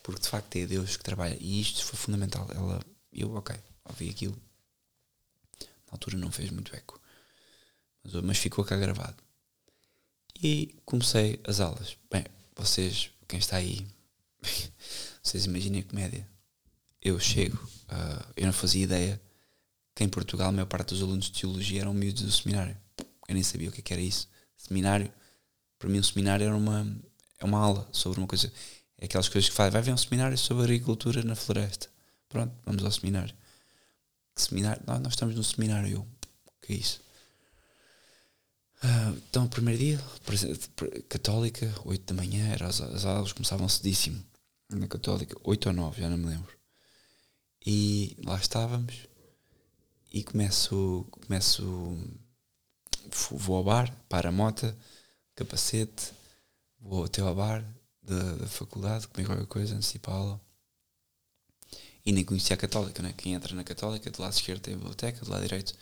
Porque de facto é Deus que trabalha. E isto foi fundamental. Ela, eu, ok, ouvi aquilo. Na altura não fez muito eco. Mas, mas ficou cá gravado. E comecei as aulas. Bem, vocês, quem está aí, vocês imaginem a comédia. Eu chego, uh, eu não fazia ideia que em Portugal a maior parte dos alunos de teologia eram miúdos do seminário. Eu nem sabia o que, é que era isso. Seminário, para mim, o seminário era uma, é uma aula sobre uma coisa. É aquelas coisas que faz, vai ver um seminário sobre agricultura na floresta. Pronto, vamos ao seminário. Que seminário? Nós, nós estamos no seminário. Eu, que é isso? Uh, então, primeiro dia, católica, 8 da manhã, era, as, as aulas começavam cedíssimo. Na católica, 8 ou 9, já não me lembro. E lá estávamos. E começo, começo vou ao bar, para a mota, capacete, vou até ao bar da, da faculdade, comer qualquer coisa, antecipá-la. E nem conhecia a Católica, né? Quem entra na Católica, do lado esquerdo tem a biblioteca, do lado direito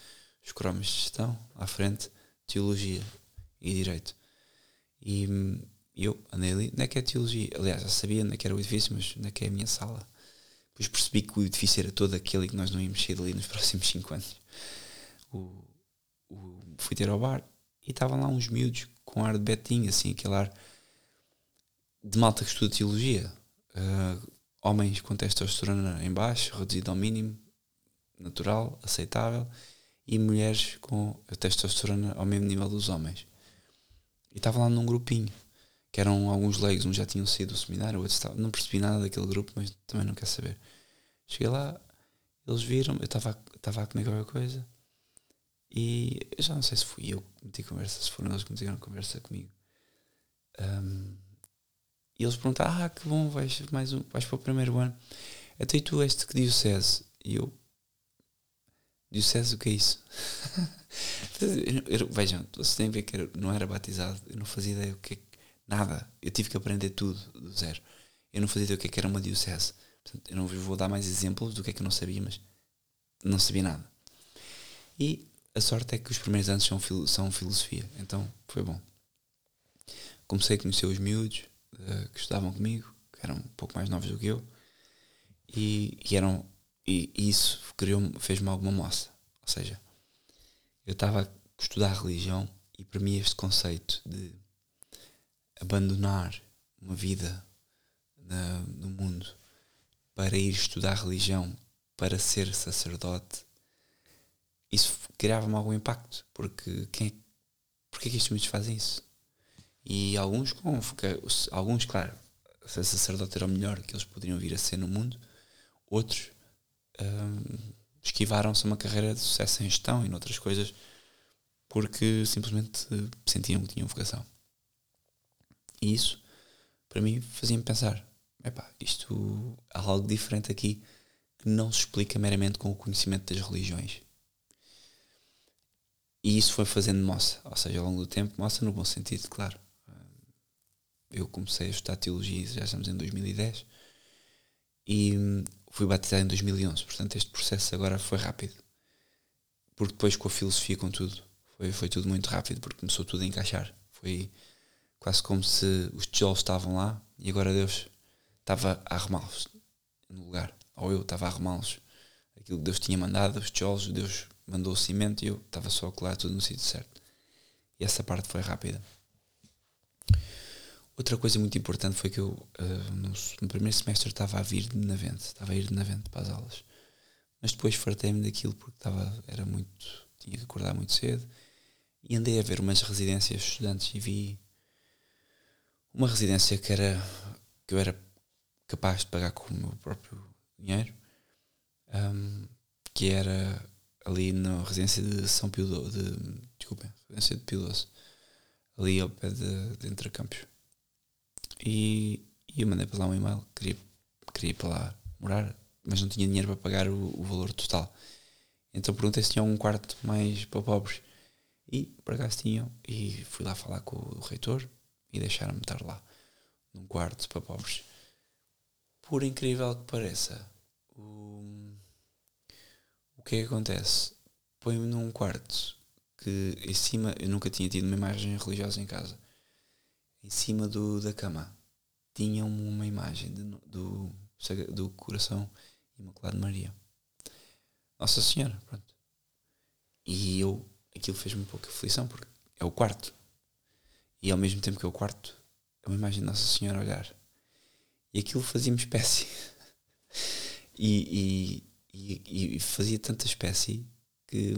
os cromes de gestão, à frente, teologia e direito. E eu andei ali, não é que é teologia, aliás, já sabia onde é que era o edifício, mas onde é que é a minha sala. Depois percebi que o edifício era todo aquele que nós não íamos sair dali nos próximos 5 anos. O, o, fui ter ao bar e estavam lá uns miúdos com ar de betinho, assim, aquele ar de malta que estuda teologia. Uh, homens com testosterona em baixo, reduzido ao mínimo, natural, aceitável, e mulheres com a testosterona ao mesmo nível dos homens. E estavam lá num grupinho, que eram alguns leigos, uns já tinham saído do seminário, outros estavam, não percebi nada daquele grupo, mas também não quero saber. Cheguei lá, eles viram, eu estava a comer qualquer coisa, e eu já não sei se fui eu que meti conversa, se foram eles que metiam conversa comigo. Um, e eles perguntaram: Ah, que bom, vais, mais um, vais para o primeiro ano. Até tu és de que diocese? E eu: Diocese, o que é isso? vejam, vocês têm a ver que eu não era batizado, eu não fazia ideia o que é nada. Eu tive que aprender tudo do zero. Eu não fazia ideia o que é que era uma diocese. Portanto, eu não vou dar mais exemplos do que é que eu não sabia, mas não sabia nada. E a sorte é que os primeiros anos são, são filosofia, então foi bom. Comecei a conhecer os miúdos uh, que estudavam comigo, que eram um pouco mais novos do que eu, e, e eram e, isso fez-me alguma moça. Ou seja, eu estava a estudar religião e para mim este conceito de abandonar uma vida na, no mundo para ir estudar religião, para ser sacerdote, isso criava-me algum impacto, porque quem, porque é que estes miúdos fazem isso? E alguns, com, alguns, claro, ser sacerdote era o melhor que eles poderiam vir a ser no mundo, outros um, esquivaram-se uma carreira de sucesso em gestão e noutras coisas porque simplesmente sentiam que tinham vocação. E isso, para mim, fazia-me pensar: epá, isto há algo diferente aqui que não se explica meramente com o conhecimento das religiões. E isso foi fazendo moça, ou seja, ao longo do tempo, moça no bom sentido, claro. Eu comecei a estudar teologia, já estamos em 2010, e fui batizado em 2011, portanto este processo agora foi rápido. Porque depois com a filosofia, com tudo, foi, foi tudo muito rápido, porque começou tudo a encaixar. Foi quase como se os tijolos estavam lá e agora Deus estava a arrumá-los no lugar. Ou eu estava a arrumá-los. Aquilo que Deus tinha mandado, os tijolos, Deus mandou o cimento e eu estava só a colar tudo no sítio certo. E essa parte foi rápida. Outra coisa muito importante foi que eu, uh, no, no, primeiro semestre, estava a vir de Navente, estava a ir de Navente para as aulas. Mas depois fartei-me daquilo porque estava, era muito, tinha que acordar muito cedo. E andei a ver umas residências de estudantes e vi uma residência que era que eu era capaz de pagar com o meu próprio dinheiro, um, que era ali na residência de São Pio de, desculpem, residência de Pio Doce, ali ao pé de, de Entre Campos. E, e eu mandei para lá um e-mail, queria, queria ir para lá morar, mas não tinha dinheiro para pagar o, o valor total. Então perguntei se tinha um quarto mais para pobres. E por acaso tinham. E fui lá falar com o reitor e deixaram-me estar lá, num quarto para pobres. Por incrível que pareça, o que é que acontece? Põe-me num quarto que em cima, eu nunca tinha tido uma imagem religiosa em casa. Em cima do, da cama tinha uma imagem de, do, do coração Imaculado de Maria. Nossa Senhora, pronto. E eu, aquilo fez-me um pouco aflição, porque é o quarto. E ao mesmo tempo que é o quarto, é uma imagem de Nossa Senhora olhar. E aquilo fazia-me espécie. e, e, e, fazia tanta espécie que,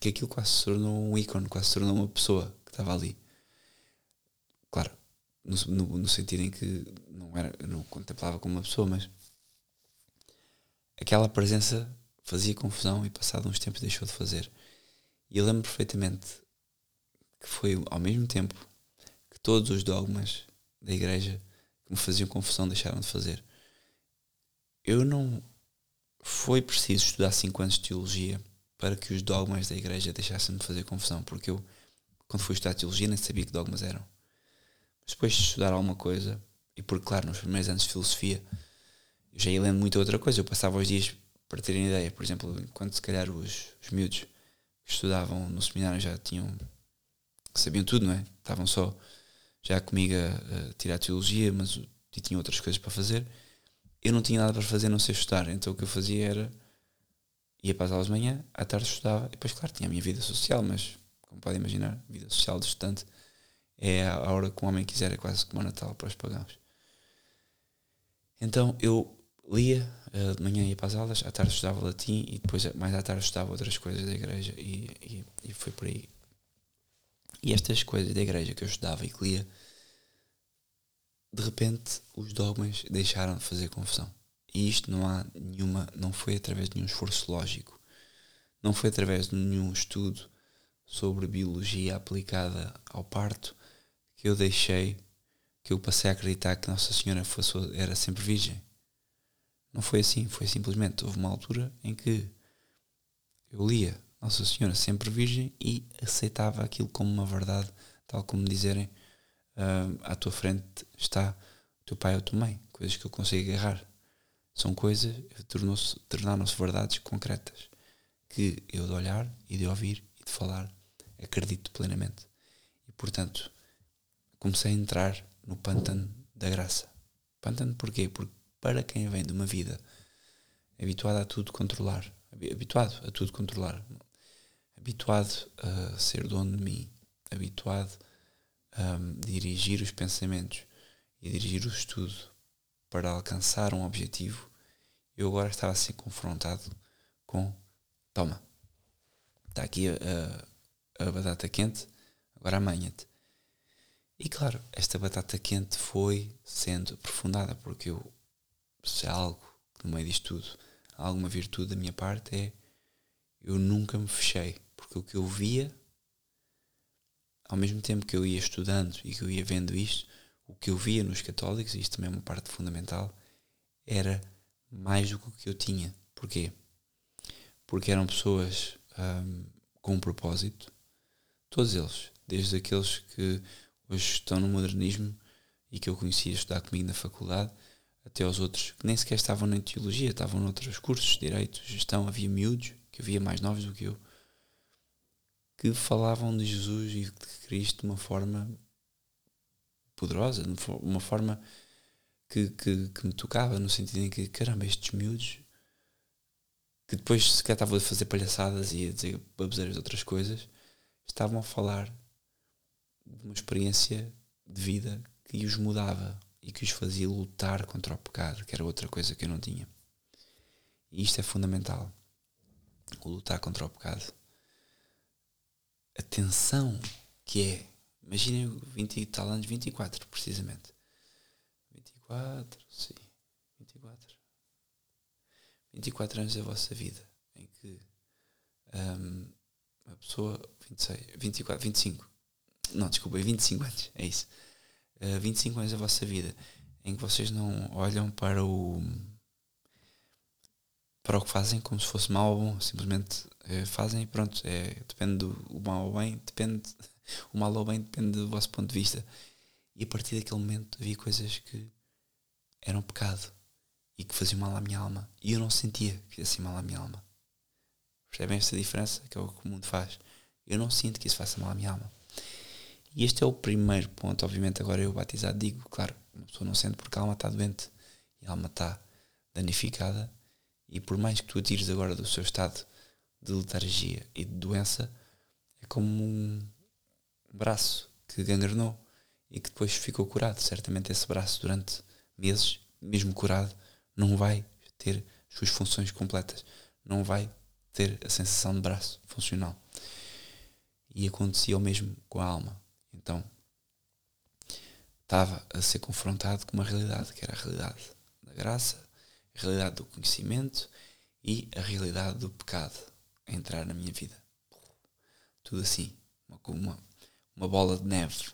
que aquilo quase se tornou um ícone, quase se tornou uma pessoa que estava ali. Claro, no, no, no, sentido em que não, era, não contemplava como uma pessoa, mas aquela presença fazia confusão e passado uns tempos deixou de fazer. E eu lembro perfeitamente que foi ao mesmo tempo que todos os dogmas da igreja que me faziam confusão deixaram de fazer. Eu não. Foi preciso estudar 5 anos de teologia para que os dogmas da igreja deixassem de fazer confusão, porque eu, quando fui estudar teologia, nem sabia que dogmas eram. Mas depois de estudar alguma coisa, e porque, claro, nos primeiros anos de filosofia, eu já ia lendo muita outra coisa, eu passava os dias para terem ideia, por exemplo, enquanto se calhar os, os miúdos que estudavam no seminário já tinham, sabiam tudo, não é? Estavam só já comigo a, a tirar teologia, mas e outras coisas para fazer. Eu não tinha nada para fazer, não sei estudar, então o que eu fazia era ia para as aulas de manhã, à tarde estudava, e depois, claro, tinha a minha vida social, mas, como podem imaginar, vida social de estudante é a hora que um homem quiser, é quase como o Natal para os pagãos. Então eu lia, uh, de manhã ia para as aulas, à tarde estudava latim e depois mais à tarde estudava outras coisas da igreja e, e, e foi por aí. E estas coisas da igreja que eu estudava e que lia, de repente os dogmas deixaram de fazer confusão. E isto não há nenhuma, não foi através de nenhum esforço lógico, não foi através de nenhum estudo sobre biologia aplicada ao parto que eu deixei, que eu passei a acreditar que Nossa Senhora fosse, era sempre virgem. Não foi assim, foi simplesmente houve uma altura em que eu lia Nossa Senhora sempre virgem e aceitava aquilo como uma verdade, tal como dizerem uh, à tua frente está o teu pai ou a tua mãe, coisas que eu consigo agarrar. São coisas, tornaram-se verdades concretas que eu de olhar e de ouvir e de falar acredito plenamente. E portanto, comecei a entrar no pântano da graça. Pântano porquê? Porque para quem vem de uma vida habituada a tudo controlar, habituado a tudo controlar, habituado a ser dono de mim, habituado a dirigir os pensamentos e dirigir o estudo para alcançar um objetivo, eu agora estava assim confrontado com toma, está aqui a, a, a batata quente, agora amanha-te. E claro, esta batata quente foi sendo aprofundada porque eu se há algo no meio disto tudo, alguma virtude da minha parte é eu nunca me fechei, porque o que eu via, ao mesmo tempo que eu ia estudando e que eu ia vendo isto, o que eu via nos católicos, e isto também é uma parte fundamental, era mais do que o que eu tinha. Porquê? Porque eram pessoas hum, com um propósito, todos eles, desde aqueles que hoje estão no modernismo e que eu conhecia estudar comigo na faculdade, até aos outros que nem sequer estavam na teologia, estavam noutros cursos, direito, gestão, havia miúdos, que havia mais novos do que eu, que falavam de Jesus e de Cristo de uma forma poderosa, de uma forma que, que, que me tocava, no sentido em que, caramba, estes miúdos que depois sequer estavam a fazer palhaçadas e a dizer baboseiras de outras coisas, estavam a falar de uma experiência de vida que os mudava, e que os fazia lutar contra o pecado, que era outra coisa que eu não tinha. E isto é fundamental. O lutar contra o pecado. A tensão que é. Imaginem 20 e tal anos, 24 precisamente. 24, sim. 24. 24 anos da vossa vida em que um, a pessoa. 26, 24, 25. Não, desculpa, 25 anos, é isso uh, eh, 25 anos da vossa vida em que vocês não olham para o para o que fazem como se fosse mal ou bom, simplesmente uh, fazem e pronto, é, depende do mal ou bem, depende o mal ou bem depende do vosso ponto de vista. E a partir daquele momento havia coisas que eram pecado e que faziam mal à minha alma. E eu não sentia que fizesse mal à minha alma. Percebem esta diferença que é o que o mundo faz? Eu não sinto que isso faça mal à minha alma. E este é o primeiro ponto. Obviamente, agora eu batizado digo, claro, uma pessoa não sente porque a alma está doente e a alma está danificada. E por mais que tu tires agora do seu estado de letargia e de doença, é como um braço que gangrenou e que depois ficou curado. Certamente esse braço, durante meses, mesmo curado, não vai ter as suas funções completas. Não vai ter a sensação de braço funcional. E acontecia o mesmo com a alma. Então, estava a ser confrontado com uma realidade, que era a realidade da graça, a realidade do conhecimento e a realidade do pecado a entrar na minha vida. Tudo assim, uma, uma bola de neve.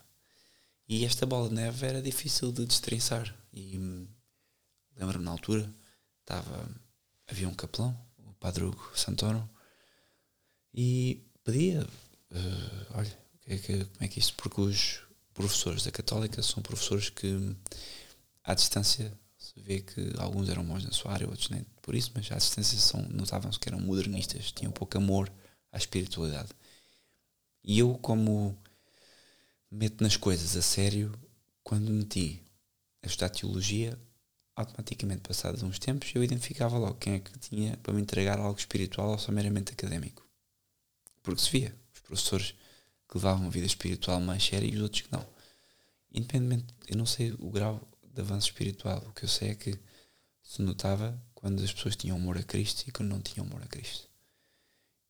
E esta bola de neve era difícil de destrinçar. E hum, lembro-me na altura, estava, havia um capelão, o Padre Hugo Santoro, e pedia, uh, olha, que, que, como é que é isto? Porque os professores da Católica são professores que, à distância, se vê que alguns eram bons na sua área, outros nem por isso, mas à distância notavam-se que eram modernistas, tinham pouco amor à espiritualidade. E eu, como meto nas coisas a sério, quando meti a estudar teologia, automaticamente, passados uns tempos, eu identificava logo quem é que tinha para me entregar algo espiritual ou só meramente académico. Porque se via, os professores que levavam vida espiritual mais séria e os outros que não. Independentemente, eu não sei o grau de avanço espiritual, o que eu sei é que se notava quando as pessoas tinham amor a Cristo e quando não tinham amor a Cristo.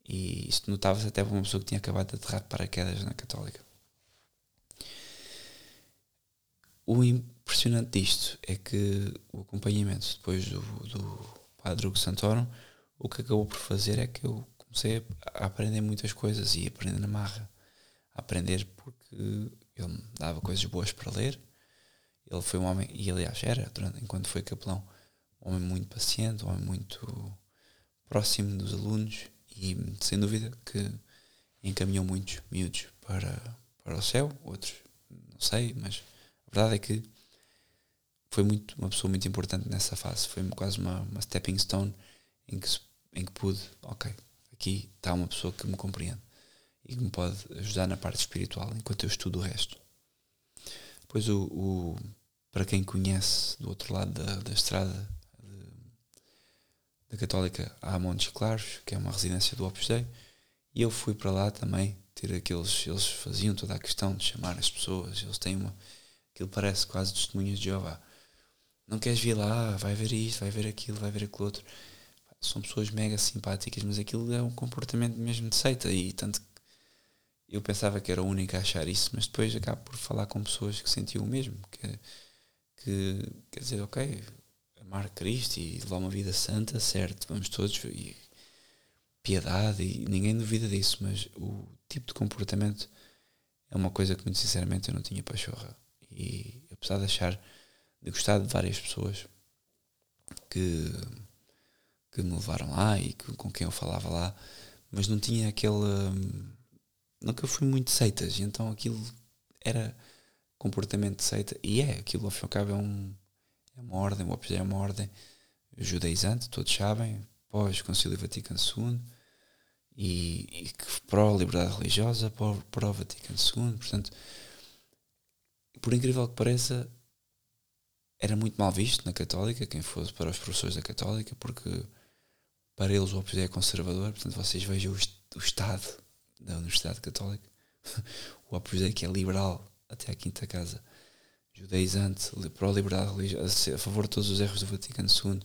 E isto notava-se até para uma pessoa que tinha acabado de aterrar de paraquedas na Católica. O impressionante disto é que o acompanhamento depois do, do Padre Hugo Santoro, o que acabou por fazer é que eu comecei a aprender muitas coisas e aprender na marra. A aprender porque ele me dava coisas boas para ler. Ele foi um homem, e aliás era, durante, enquanto foi capelão, um homem muito paciente, um homem muito próximo dos alunos e sem dúvida que encaminhou muitos miúdos para, para o céu, outros não sei, mas a verdade é que foi muito, uma pessoa muito importante nessa fase. Foi quase uma, uma stepping stone em que, em que pude, ok, aqui está uma pessoa que me compreende e que me pode ajudar na parte espiritual enquanto eu estudo o resto. Depois, o, o para quem conhece do outro lado da, da estrada da Católica a Montes Claros, que é uma residência do Opus Dei, e eu fui para lá também ter aqueles. Eles faziam toda a questão de chamar as pessoas, eles têm uma. aquilo parece quase testemunhas de Jeová. Não queres vir lá, vai ver isto, vai ver aquilo, vai ver aquilo outro. São pessoas mega simpáticas, mas aquilo é um comportamento mesmo de seita, e tanto que eu pensava que era o único a achar isso, mas depois acabo por falar com pessoas que sentiam o mesmo. Que, que quer dizer, ok, amar Cristo e levar uma vida santa, certo, vamos todos, e piedade, e ninguém duvida disso, mas o tipo de comportamento é uma coisa que, muito sinceramente, eu não tinha pachorra. E apesar de achar, de gostar de várias pessoas que, que me levaram lá e que, com quem eu falava lá, mas não tinha aquele. Nunca fui muito seitas, então aquilo era comportamento de seita, e é, aquilo ao fim e ao cabo é um é uma ordem, o Dei é uma ordem judaizante, todos sabem, pós-Concílio Vaticano II, e, e que pró-liberdade religiosa, pró-Vaticano II, portanto, por incrível que pareça, era muito mal visto na Católica, quem fosse para os professores da Católica, porque para eles o Dei é conservador, portanto vocês vejam o, o Estado da Universidade Católica, o Opus que é liberal até à quinta casa, judaizante, religiosa, a favor de todos os erros do Vaticano II,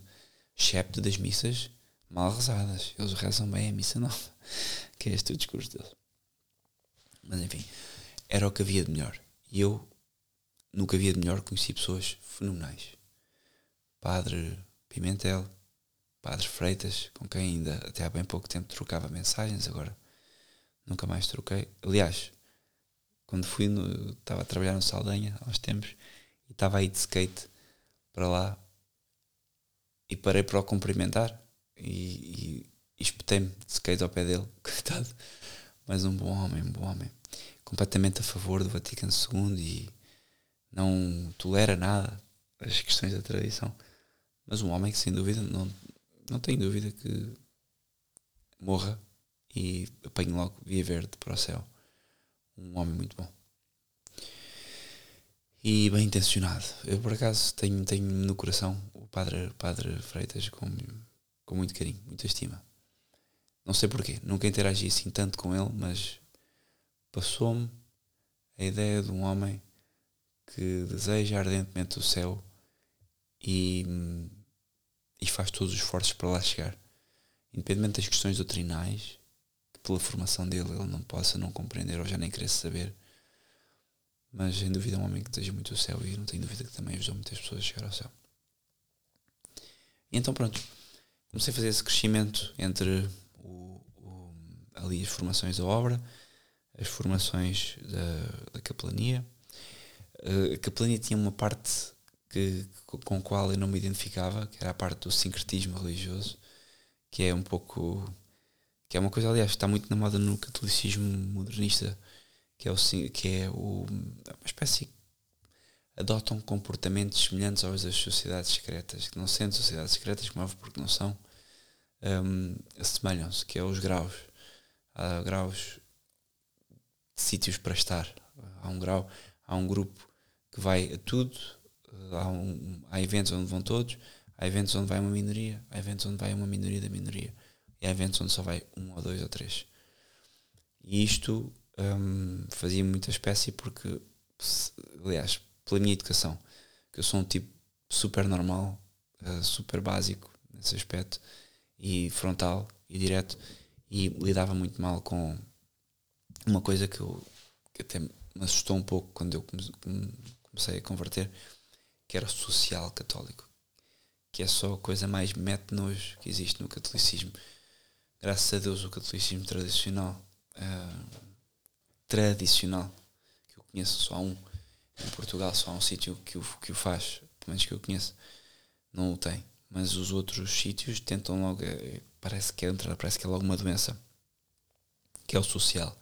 excepto das missas mal rezadas. Eles rezam bem a missa nova, que é este o discurso deles. Mas enfim, era o que havia de melhor. E eu, nunca havia de melhor, conheci pessoas fenomenais. Padre Pimentel, Padre Freitas, com quem ainda até há bem pouco tempo trocava mensagens, agora nunca mais troquei. Aliás, quando fui, no, estava a trabalhar no Saldanha há uns tempos e estava aí de skate para lá e parei para o cumprimentar e, e, e espetei-me de skate ao pé dele, coitado. Mas um bom homem, um bom homem. Completamente a favor do Vaticano II e não tolera nada as questões da tradição. Mas um homem que sem dúvida não, não tem dúvida que morra e apanhe logo via verde para o céu um homem muito bom. E bem intencionado. Eu por acaso tenho, tenho no coração o padre, padre Freitas com, com muito carinho, muita estima. Não sei porquê, nunca interagi assim tanto com ele, mas passou-me a ideia de um homem que deseja ardentemente o céu e, e faz todos os esforços para lá chegar. Independentemente das questões doutrinais, pela formação dele ele não possa não compreender ou já nem querer saber. mas sem dúvida é um homem que deseja muito o céu e não tenho dúvida que também ajudou muitas pessoas a chegar ao céu. E então pronto, comecei a fazer esse crescimento entre o, o, ali as formações da obra, as formações da, da capelania. Uh, a capelania tinha uma parte que, com a qual eu não me identificava, que era a parte do sincretismo religioso, que é um pouco. Que é uma coisa, aliás, que está muito na moda no catolicismo modernista, que é o. Que é o uma espécie. adotam comportamentos semelhantes aos das sociedades secretas, que não sendo sociedades secretas, como é porque não são, um, assemelham-se, que é os graus. Há graus de sítios para estar. Há um grau, há um grupo que vai a tudo, há, um, há eventos onde vão todos, há eventos onde vai uma minoria, há eventos onde vai uma minoria da minoria, e há eventos onde só vai um ou dois ou três. E isto um, fazia muita espécie porque, aliás, pela minha educação, que eu sou um tipo super normal, uh, super básico nesse aspecto, e frontal e direto, e lidava muito mal com uma coisa que, eu, que até me assustou um pouco quando eu comecei a converter, que era o social católico, que é só a coisa mais mete nojo que existe no catolicismo. Graças a Deus o catolicismo tradicional, uh, tradicional, que eu conheço só há um, em Portugal só há um sítio que o, que o faz, pelo menos que eu conheço, não o tem. Mas os outros sítios tentam logo, eh, parece que é entrar, parece que é logo uma doença, que é o social.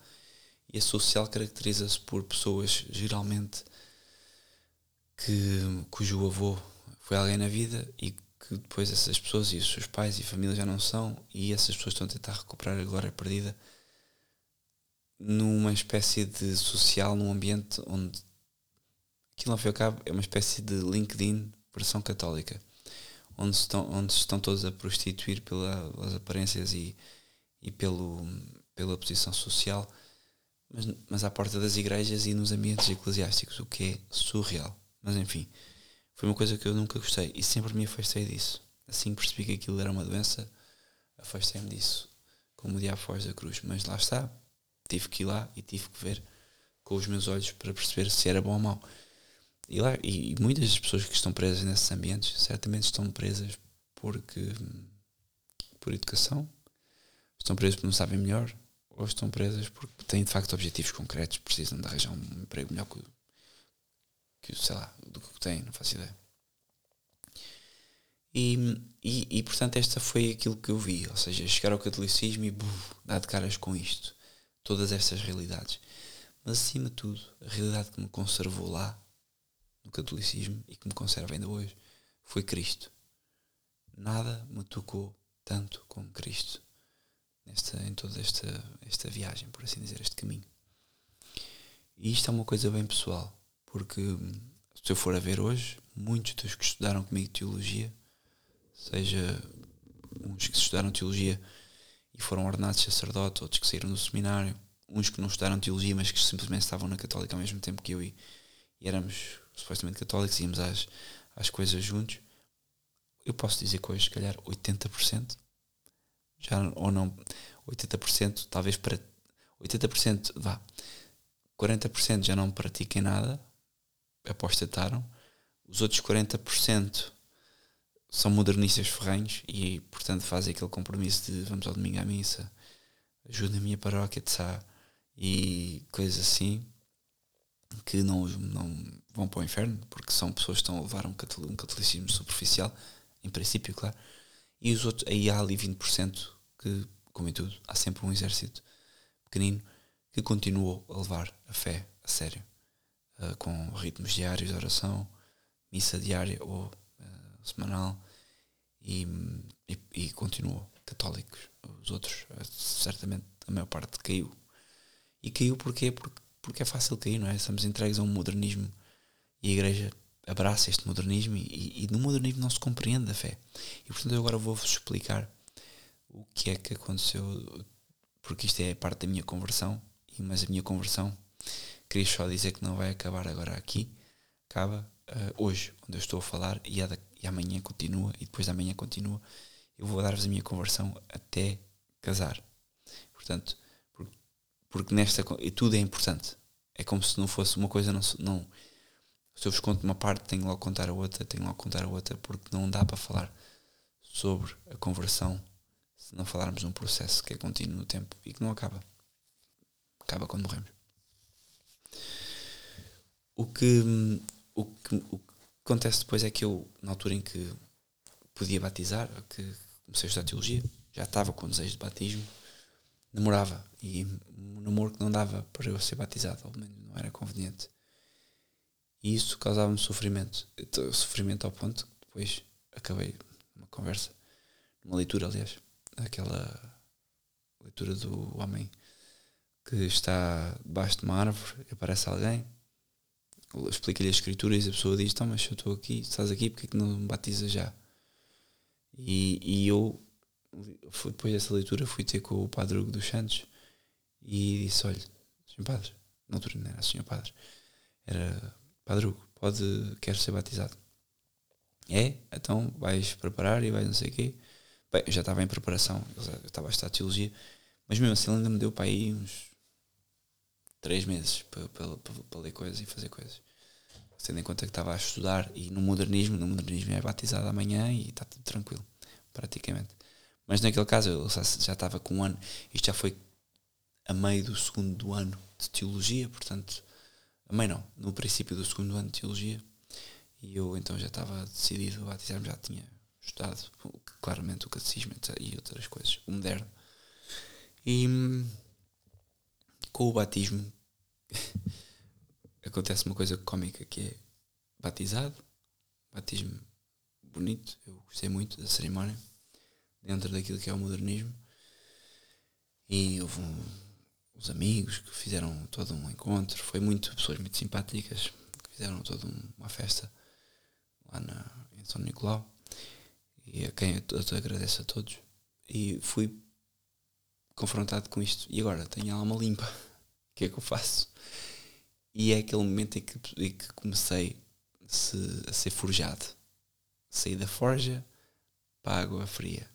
E a social caracteriza-se por pessoas geralmente que, cujo avô foi alguém na vida e que depois essas pessoas e os seus pais e família já não são e essas pessoas estão a tentar recuperar a glória perdida numa espécie de social, num ambiente onde aquilo ao fim e ao cabo é uma espécie de LinkedIn versão católica onde se estão, onde se estão todos a prostituir pelas aparências e, e pelo, pela posição social mas, mas à porta das igrejas e nos ambientes eclesiásticos, o que é surreal. Mas enfim, foi uma coisa que eu nunca gostei e sempre me afastei disso. Assim percebi que aquilo era uma doença, afastei-me disso, como o diabo foge da cruz. Mas lá está, tive que ir lá e tive que ver com os meus olhos para perceber se era bom ou mau. E, lá, e, e muitas das pessoas que estão presas nesses ambientes certamente estão presas porque por educação, estão presas porque não sabem melhor, ou estão presas porque têm de facto objetivos concretos, precisam de arranjar um emprego melhor que, que sei lá, do que têm, não faço ideia. E, e, e, portanto esta foi aquilo que eu vi, ou seja, chegar ao catolicismo e buf, dar de caras com isto, todas estas realidades. Mas acima de tudo, a realidade que me conservou lá, no catolicismo, e que me conserva ainda hoje, foi Cristo. Nada me tocou tanto como Cristo nesta, em toda esta, esta viagem, por assim dizer, este caminho. E isto é uma coisa bem pessoal, porque se eu for a ver hoje, muitos dos que estudaram comigo teologia, seja uns que estudaram teologia e foram ordenados sacerdotes, outros que saíram do seminário, uns que não estudaram teologia, mas que simplesmente estavam na católica ao mesmo tempo que eu e, e éramos supostamente católicos, íamos às, às coisas juntos. Eu posso dizer que hoje, se calhar, 80% já ou não 80%, talvez para 80% vá. 40% já não pratiquem nada, apostataram. Os outros 40% são modernistas ferranhos e, portanto, fazem aquele compromisso de vamos ao domingo à missa, ajuda a minha paróquia de Sá. E coisas assim que não, não vão para o inferno porque são pessoas que estão a levar um catolicismo superficial, em princípio, claro. E os outros, aí há ali 20% que, como em tudo, há sempre um exército pequenino que continuou a levar a fé a sério, uh, com ritmos diários de oração, missa diária ou uh, semanal, e, e, e, continuou católicos. Os outros, uh, certamente, a maior parte caiu. E caiu porquê? Porque, porque é fácil cair, não é? Estamos entregues a um modernismo e a igreja abraça este modernismo e, e, no modernismo não se compreende a fé. E portanto eu agora vou-vos explicar o que é que aconteceu, porque isto é parte da minha conversão, mas a minha conversão, queria só dizer que não vai acabar agora aqui, acaba uh, hoje, onde eu estou a falar, e, a, e amanhã continua, e depois da manhã continua. Eu vou dar-vos a minha conversão até casar. Portanto, porque, porque nesta. E tudo é importante. é como se não fosse uma coisa, não, não se eu vos conto uma parte, tenho logo contar a outra, tenho logo contar a outra, porque não dá para falar sobre a conversão se não falarmos de um processo que é contínuo no tempo e que não acaba. Acaba quando morremos. O que, o que, o que acontece depois é que eu, na altura em que podia batizar, que comecei a estudar teologia, já estava com desejo de batismo, namorava. E um namoro que não dava para eu ser batizado, ao menos não era conveniente. E isso causava-me sofrimento. Sofrimento ao ponto que depois acabei uma conversa, uma leitura, aliás, aquela leitura do homem que está debaixo de uma árvore aparece alguém, explica-lhe a escritura e a pessoa diz, então, mas eu estou aqui, estás aqui, porque é que não me batiza já? E, e eu, depois dessa leitura, fui ter com o padre Hugo dos Santos e disse, olha, senhor padre, na altura não era senhor padre, era padre Hugo, pode, quero ser batizado. É? Então vais preparar e vais não sei o quê. Bem, eu já estava em preparação, eu estava a estudar teologia, mas mesmo assim ele ainda me deu para aí uns três meses para, para, para, ler coisas e fazer coisas. Tendo em conta que estava a estudar e no modernismo, no modernismo é batizado amanhã e está tudo tranquilo, praticamente. Mas naquele caso eu já estava com um ano, isto já foi a meio do segundo ano de teologia, portanto, a meio não, no princípio do segundo ano de teologia, e eu então já estava decidido a batizar-me, já tinha estudado claramente o catecismo e outras coisas, o moderno. E com o batismo acontece uma coisa cómica que é batizado, batismo bonito, eu gostei muito da cerimónia, dentro daquilo que é o modernismo. E houve um, uns amigos que fizeram todo um encontro, foi muito, pessoas muito simpáticas, que fizeram toda uma festa lá na, em São Nicolau e a quem eu, eu agradeço a todos. E fui confrontado com isto. E agora tenho a alma limpa. Que é que eu faço? E é aquele momento em que, em que comecei se, a ser forjado. Saí da forja para a água fria.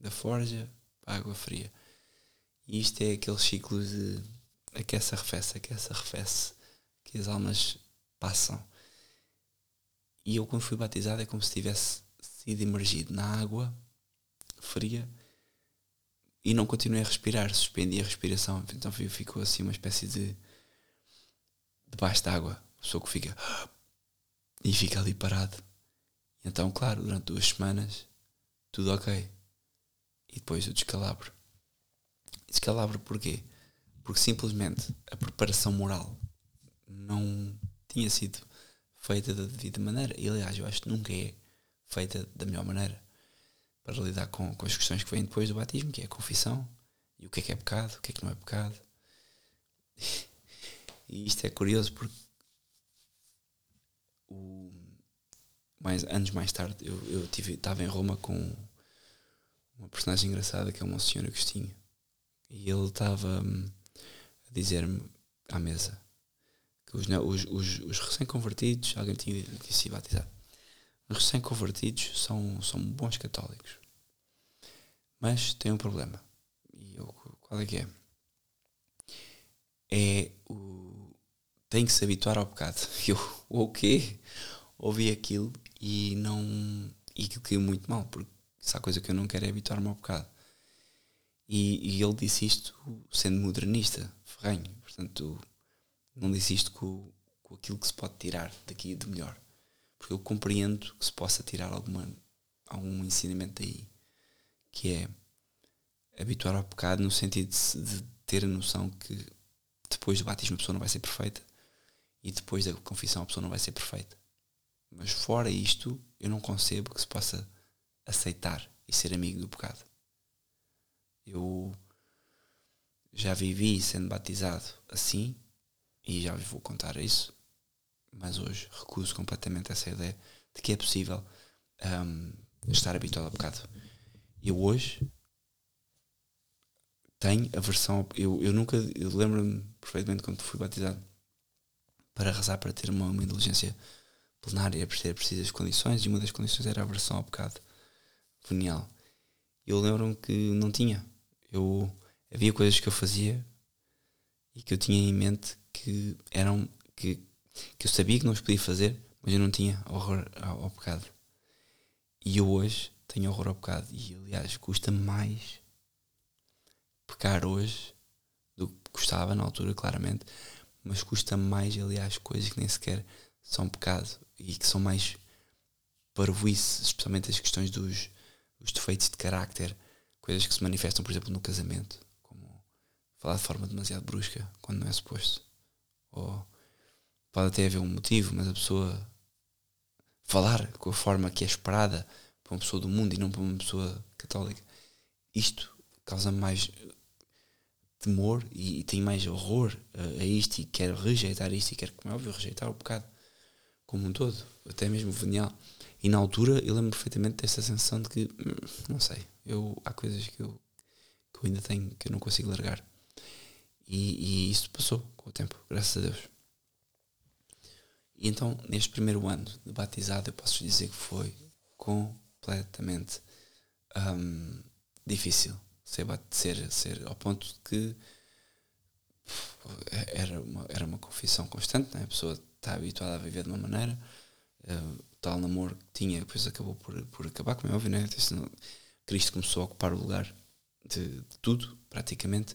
Da forja para a água fria. E isto é aquele ciclo de aquece, arrefece, aquece, arrefece, que as almas passam. E eu, quando fui batizado, é como se tivesse sido imergido na água fria e não continuei a respirar, suspendi a respiração. Então ficou assim uma espécie de debaixo d'água, a pessoa que fica e fica ali parado. Então, claro, durante duas semanas tudo ok. E depois o descalabro. Descalabro porquê? Porque simplesmente a preparação moral não tinha sido feita da devida maneira. E aliás, eu acho que nunca é feita da melhor maneira para lidar com, com as questões que vêm depois do batismo, que é a confissão, e o que é que é pecado, o que é que não é pecado. E isto é curioso porque o, mais, anos mais tarde eu, eu tive, estava em Roma com uma personagem engraçada que é o Monsenhor Agostinho. E ele estava hum, a dizer-me à mesa que os, os, os, os recém-convertidos, alguém tinha disse batizado, os recém-convertidos são, são bons católicos. Mas tem um problema. E eu, qual é que é? É o. Tem que se habituar ao pecado. Eu, o quê? Ouvi aquilo e não. E aquilo caiu muito mal, porque se há coisa que eu não quero é habituar-me ao pecado. E, e, ele disse isto sendo modernista, ferrenho. Portanto, não disse isto com, com aquilo que se pode tirar daqui de melhor porque eu compreendo que se possa tirar alguma, algum ensinamento daí, que é habituar ao pecado no sentido de, de ter a noção que depois do batismo a pessoa não vai ser perfeita e depois da confissão a pessoa não vai ser perfeita. Mas fora isto, eu não concebo que se possa aceitar e ser amigo do pecado. Eu já vivi sendo batizado assim e já vos vou contar isso mas hoje recuso completamente essa ideia de que é possível um, estar habituado ao pecado. Eu hoje tenho a versão. Eu, eu nunca. Eu lembro-me perfeitamente quando fui batizado para rezar para ter uma, uma inteligência plenária, para ter precisas condições, e uma das condições era a versão ao pecado venial. Eu lembro-me que não tinha. Eu, havia coisas que eu fazia e que eu tinha em mente que eram que, que eu sabia que não os podia fazer, mas eu não tinha horror ao, pecado. E eu hoje tenho horror ao pecado. E aliás, custa mais pecar hoje do que custava na altura, claramente. Mas custa mais, aliás, coisas que nem sequer são pecado e que são mais parvoíce, especialmente as questões dos, dos defeitos de carácter, coisas que se manifestam, por exemplo, no casamento, como falar de forma demasiado brusca quando não é suposto. Ou pode até haver um motivo, mas a pessoa falar com a forma que é esperada para uma pessoa do mundo e não para uma pessoa católica, isto causa mais temor e, e tenho mais horror a, a, isto e quero rejeitar isto e quero, como é óbvio, rejeitar o pecado como um todo, até mesmo venial. E na altura eu lembro perfeitamente desta sensação de que, hum, não sei, eu, há coisas que eu, que eu ainda tenho que eu não consigo largar. E, e isso passou com o tempo, graças a Deus. E então, neste primeiro ano de batizado, eu posso dizer que foi completamente um, difícil ser, ser, ser ao ponto de que era uma, era uma confissão constante, né? a pessoa está habituada a viver de uma maneira, uh, tal namoro que tinha, depois acabou por, por acabar, como é óbvio, né? Cristo começou a ocupar o lugar de, de tudo, praticamente.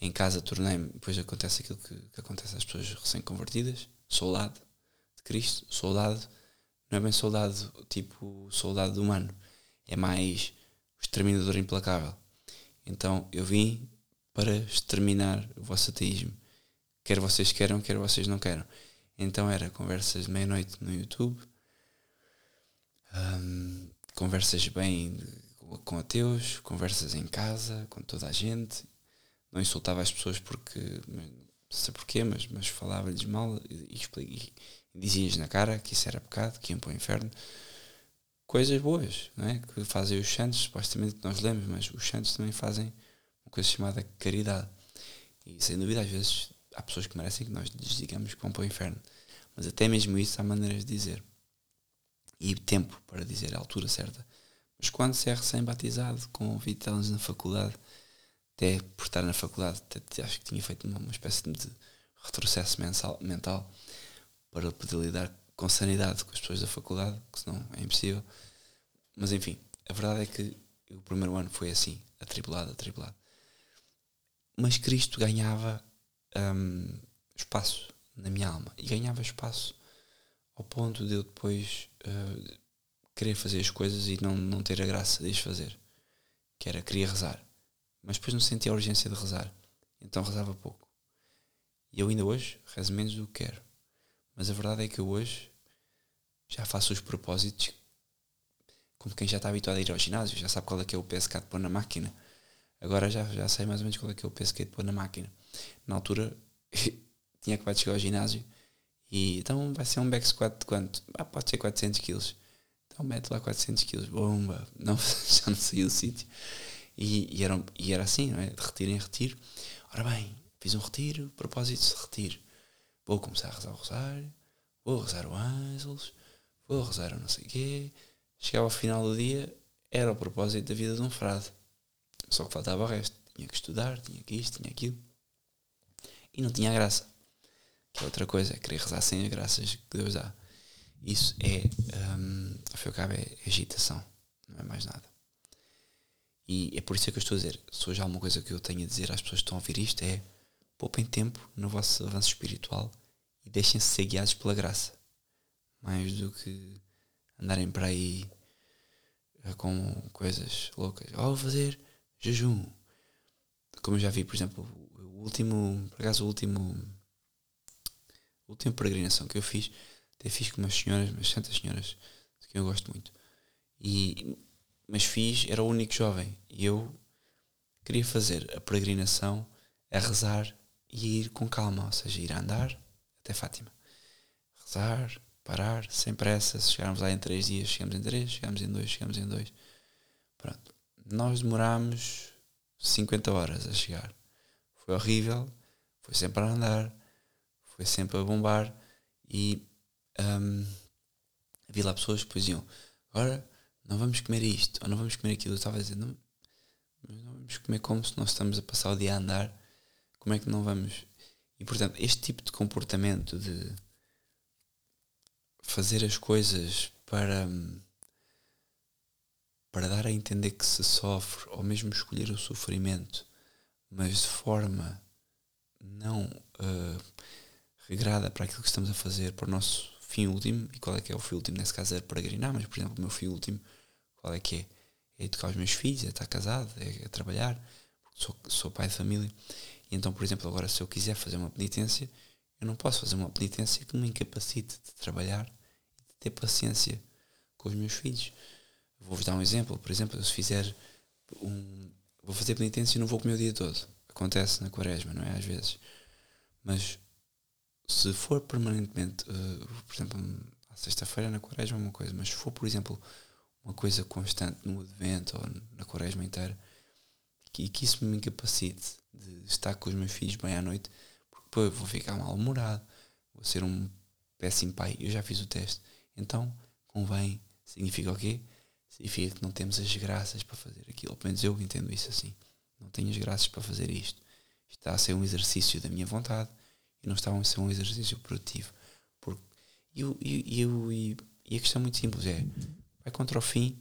Em casa tornei-me, depois acontece aquilo que, que acontece às pessoas recém-convertidas, soldado de Cristo, soldado, não é bem soldado tipo soldado humano, é mais exterminador implacável. Então eu vim para exterminar o vosso ateísmo. Quer vocês queiram, quer vocês não queiram. Então era conversas de meia-noite no YouTube, um, conversas bem com ateus, conversas em casa, com toda a gente. Não insultava as pessoas porque, não sei porquê, mas, mas falava-lhes mal e, e, dizia-lhes na cara que isso era pecado, que iam para o inferno. Coisas boas, não é? Que fazem os santos, supostamente nós lemos, mas os santos também fazem uma coisa chamada caridade. E sem dúvida, às vezes, há pessoas que merecem que nós lhes digamos que vão para o inferno. Mas até mesmo isso há maneiras de dizer e tempo para dizer a altura certa. Mas quando se é recém-batizado, com 20 anos na faculdade, até por estar na faculdade, até, acho que tinha feito uma, uma espécie de retrocesso mensal, mental para poder lidar com sanidade com as pessoas da faculdade, que senão é impossível. Mas enfim, a verdade é que o primeiro ano foi assim, atribulado, atribulado. Mas Cristo ganhava hum, espaço na minha alma e ganhava espaço ao ponto de eu depois uh, querer fazer as coisas e não, não ter a graça de as fazer. Que era, queria rezar. Mas depois não sentia a urgência de rezar. Então rezava pouco. E eu ainda hoje rezo menos do que quero. Mas a verdade é que eu hoje já faço os propósitos como quem já está habituado a ir ao ginásio, já sabe qual é que é o peso que há de pôr na máquina. Agora já, já sei mais ou menos qual é que é o peso que há de pôr na máquina. Na altura tinha acabado de chegar ao ginásio e então vai ser um back squat de quanto? Ah, pode ser 400 kg. Então mete lá 400 kg, bomba, não, já não saiu do sítio. E, e, era, e era assim, não é? De retiro em retiro. Ora bem, fiz um retiro, propósito de retiro. Vou começar a rezar o rosário, vou rezar o ângelos, vou rezar o não sei o quê. Chegava ao final do dia, era o propósito da vida de um frade. Só que faltava o resto. Tinha que estudar, tinha que isto, tinha aquilo. E não tinha graça que é outra coisa, é querer rezar sem as graças que Deus dá. Isso é, um, ao fim e ao cabo, é agitação, não é mais nada. E é por isso que eu estou a dizer, se hoje há alguma coisa que eu tenho a dizer às pessoas que estão a ouvir isto é poupem tempo no vosso avanço espiritual e deixem-se ser guiados pela graça. Mais do que andarem para aí eh, com coisas loucas. Oh, vou fazer jejum. Como eu já vi, por exemplo, o último, por acaso o último a última peregrinação que eu fiz, até fiz com umas senhoras, umas santas senhoras, de quem eu gosto muito. E, mas fiz, era o único jovem. E eu queria fazer a peregrinação a rezar e ir com calma, ou seja, ir a andar até Fátima. Rezar, parar, sem pressa. Se chegarmos lá em três dias, chegamos em três, chegamos em dois, chegamos em dois. Pronto. Nós demorámos 50 horas a chegar. Foi horrível, foi sempre a andar, foi sempre a bombar e um, havia lá pessoas que depois diziam agora não vamos comer isto ou não vamos comer aquilo. Eu estava a dizer, não, não vamos comer como se nós estamos a passar o dia a andar, como é que não vamos? E portanto, este tipo de comportamento de fazer as coisas para para dar a entender que se sofre, ou mesmo escolher o sofrimento, mas de forma não uh, regrada para aquilo que estamos a fazer, para o nosso fim último, e qual é que é o fim último? Nesse caso é peregrinar, mas por exemplo, o meu fim último, qual é que é? É educar os meus filhos, é estar casado, é, é trabalhar, sou, sou pai de família. E então, por exemplo, agora se eu quiser fazer uma penitência, eu não posso fazer uma penitência que me incapacite de trabalhar e de ter paciência com os meus filhos. Vou-vos dar um exemplo. Por exemplo, se fizer um. Vou fazer penitência e não vou comer o dia todo. Acontece na quaresma, não é? Às vezes. Mas se for permanentemente, uh, por exemplo, à sexta-feira na quaresma é uma coisa, mas se for, por exemplo, uma coisa constante no advento ou na quaresma inteira, que, que isso me incapacite de estar com os meus filhos bem à noite, porque depois vou ficar mal-humorado, vou ser um péssimo pai. Eu já fiz o teste. Então, convém, significa o quê? Significa que não temos as graças para fazer aquilo. Pelo menos eu entendo isso assim. Não tenho as graças para fazer isto. Está a ser um exercício da minha vontade e não está a ser um exercício produtivo. Porque, e, e, e, e a questão é muito simples é, vai contra o fim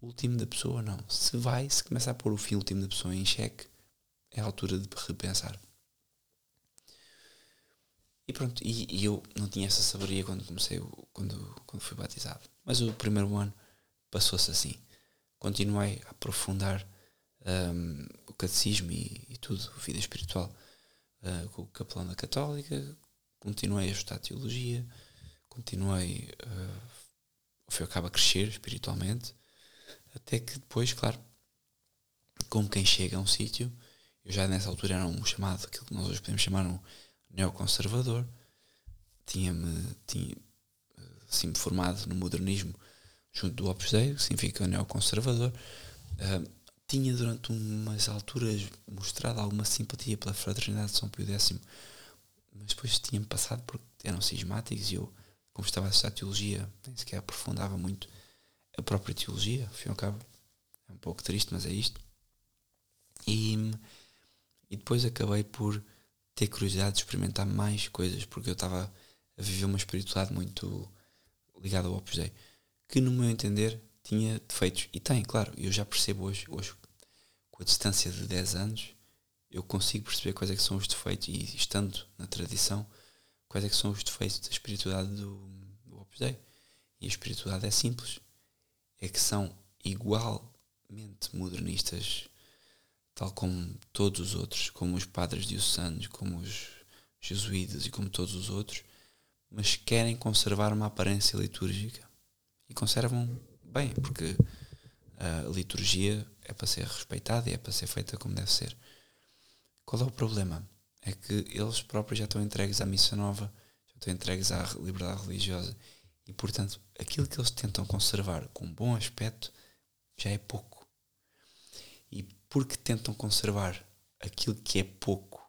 último da pessoa? Não. Se vai, se começar a pôr o fim último da pessoa em xeque, é a altura de repensar. E pronto, e, e, eu não tinha essa sabedoria quando comecei, quando, quando fui batizado. Mas o primeiro ano passou-se assim. Continuei a aprofundar um, o catecismo e, e, tudo, a vida espiritual, uh, com o capelão da Católica, continuei a estudar teologia, continuei, uh, fim acaba a crescer espiritualmente, até que depois, claro, como quem chega a um sítio, eu já nessa altura era um chamado, aquilo que nós hoje podemos chamar um neoconservador, tinha-me tinha, assim, formado no modernismo junto do Opus Dei, que significa neoconservador, uh, tinha durante umas alturas mostrado alguma simpatia pela fraternidade de São Pio X, mas depois tinha-me passado porque eram cismáticos e eu, como estava a estudar teologia, nem sequer aprofundava muito a própria teologia, ao fim cabo. É um pouco triste, mas é isto. E, e depois acabei por ter curiosidade de experimentar mais coisas, porque eu estava a viver uma espiritualidade muito ligada ao Opus Dei, que no meu entender tinha defeitos. E tem, claro, eu já percebo hoje, hoje com a distância de 10 anos, eu consigo perceber quais é que são os defeitos, e estando na tradição, quais é que são os defeitos da espiritualidade do, do Opus Dei. E a espiritualidade é simples é que são igualmente modernistas, tal como todos os outros, como os padres diocesanos, como os jesuítas e como todos os outros, mas querem conservar uma aparência litúrgica. E conservam bem, porque a liturgia é para ser respeitada e é para ser feita como deve ser. Qual é o problema? É que eles próprios já estão entregues à missa nova, já estão entregues à liberdade religiosa e, portanto, aquilo que eles tentam conservar com bom aspecto já é pouco. E porque tentam conservar aquilo que é pouco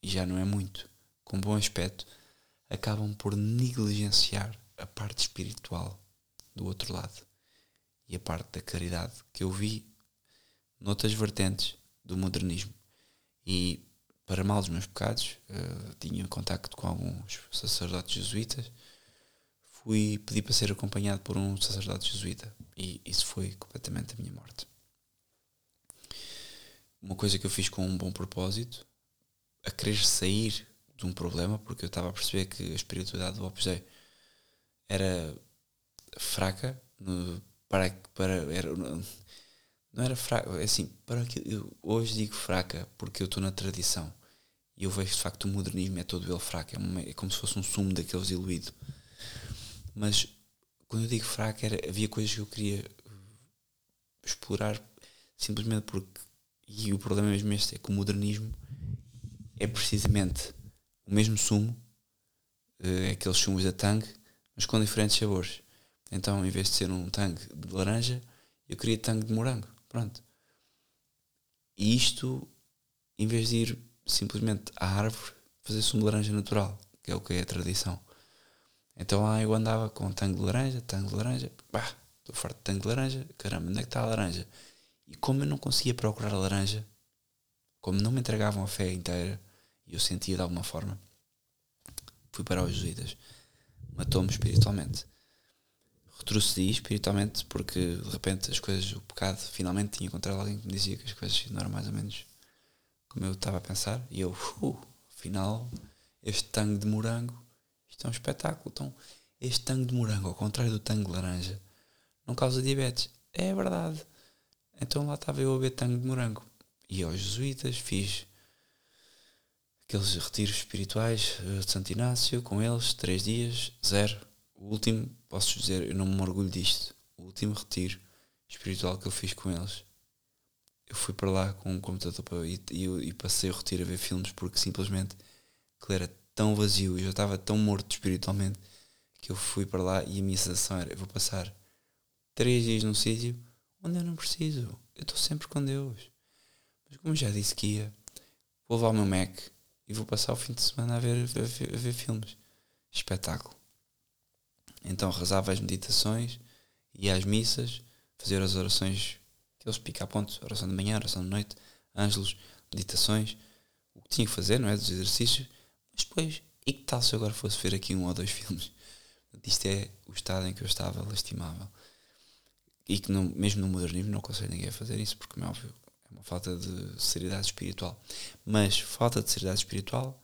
e já não é muito, com bom aspecto, acabam por negligenciar a parte espiritual do outro lado e a parte da caridade que eu vi noutras vertentes do modernismo. E para mal dos meus pecados, uh, tinha contacto com alguns sacerdotes jesuítas fui pedir para ser acompanhado por um sacerdote jesuíta e isso foi completamente a minha morte. Uma coisa que eu fiz com um bom propósito, a querer sair de um problema, porque eu estava a perceber que a espiritualidade do Opus Dei era fraca para, para era, não era fraca, é assim, para que eu hoje digo fraca porque eu estou na tradição e eu vejo de facto o modernismo é todo ele fraco, é, uma, é como se fosse um sumo daqueles diluído. Mas quando eu digo fraco, era, havia coisas que eu queria explorar simplesmente porque. E o problema mesmo este é que o modernismo é precisamente o mesmo sumo, é aqueles sumos da Tang, mas com diferentes sabores. Então, em vez de ser um Tang de laranja, eu queria Tang de morango. Pronto. E isto, em vez de ir simplesmente à árvore, fazer sumo de laranja natural, que é o que é a tradição. Então lá eu andava com tango de laranja, tango de laranja, pá, estou farto de tango de laranja, caramba, onde é que está a laranja? E como eu não conseguia procurar a laranja, como não me entregavam a fé inteira e eu sentia de alguma forma, fui para os jesuítas. Matou-me espiritualmente. Retrocedi espiritualmente porque de repente as coisas, o pecado, finalmente tinha encontrado alguém que me dizia que as coisas não eram mais ou menos como eu estava a pensar. E eu, uh, afinal, este tango de morango, isto é um espetáculo. Então, este tango de morango, ao contrário do tango de laranja, não causa diabetes. É verdade. Então lá estava eu a beber tango de morango. E aos jesuítas fiz aqueles retiros espirituais eh, de Santo Inácio com eles, três dias, zero. O último, posso dizer, eu não me orgulho disto. O último retiro espiritual que eu fiz com eles, eu fui para lá com um computador para, e, e, e passei o retiro a ver filmes porque simplesmente aquilo era tão vazio e eu estava tão morto espiritualmente que eu fui para lá e a minha sensação era: eu vou passar três dias num sítio onde eu não preciso, eu estou sempre com Deus. Mas como já disse que ia, vou levar o meu Mac e vou passar o fim de semana a ver, a ver, a ver filmes. Espetáculo. Então rezava as meditações, ia às missas, fazer as orações que eles pica a ponto, oração de manhã, oração de noite, ângelos, meditações, o que tinha que fazer, não é? Dos exercícios, mas depois, e que tal se eu agora fosse ver aqui um ou dois filmes? Isto é o estado em que eu estava lastimável. E que mesmo no modernismo não aconselho ninguém a fazer isso, porque, é óbvio, é uma falta de seriedade espiritual. Mas falta de seriedade espiritual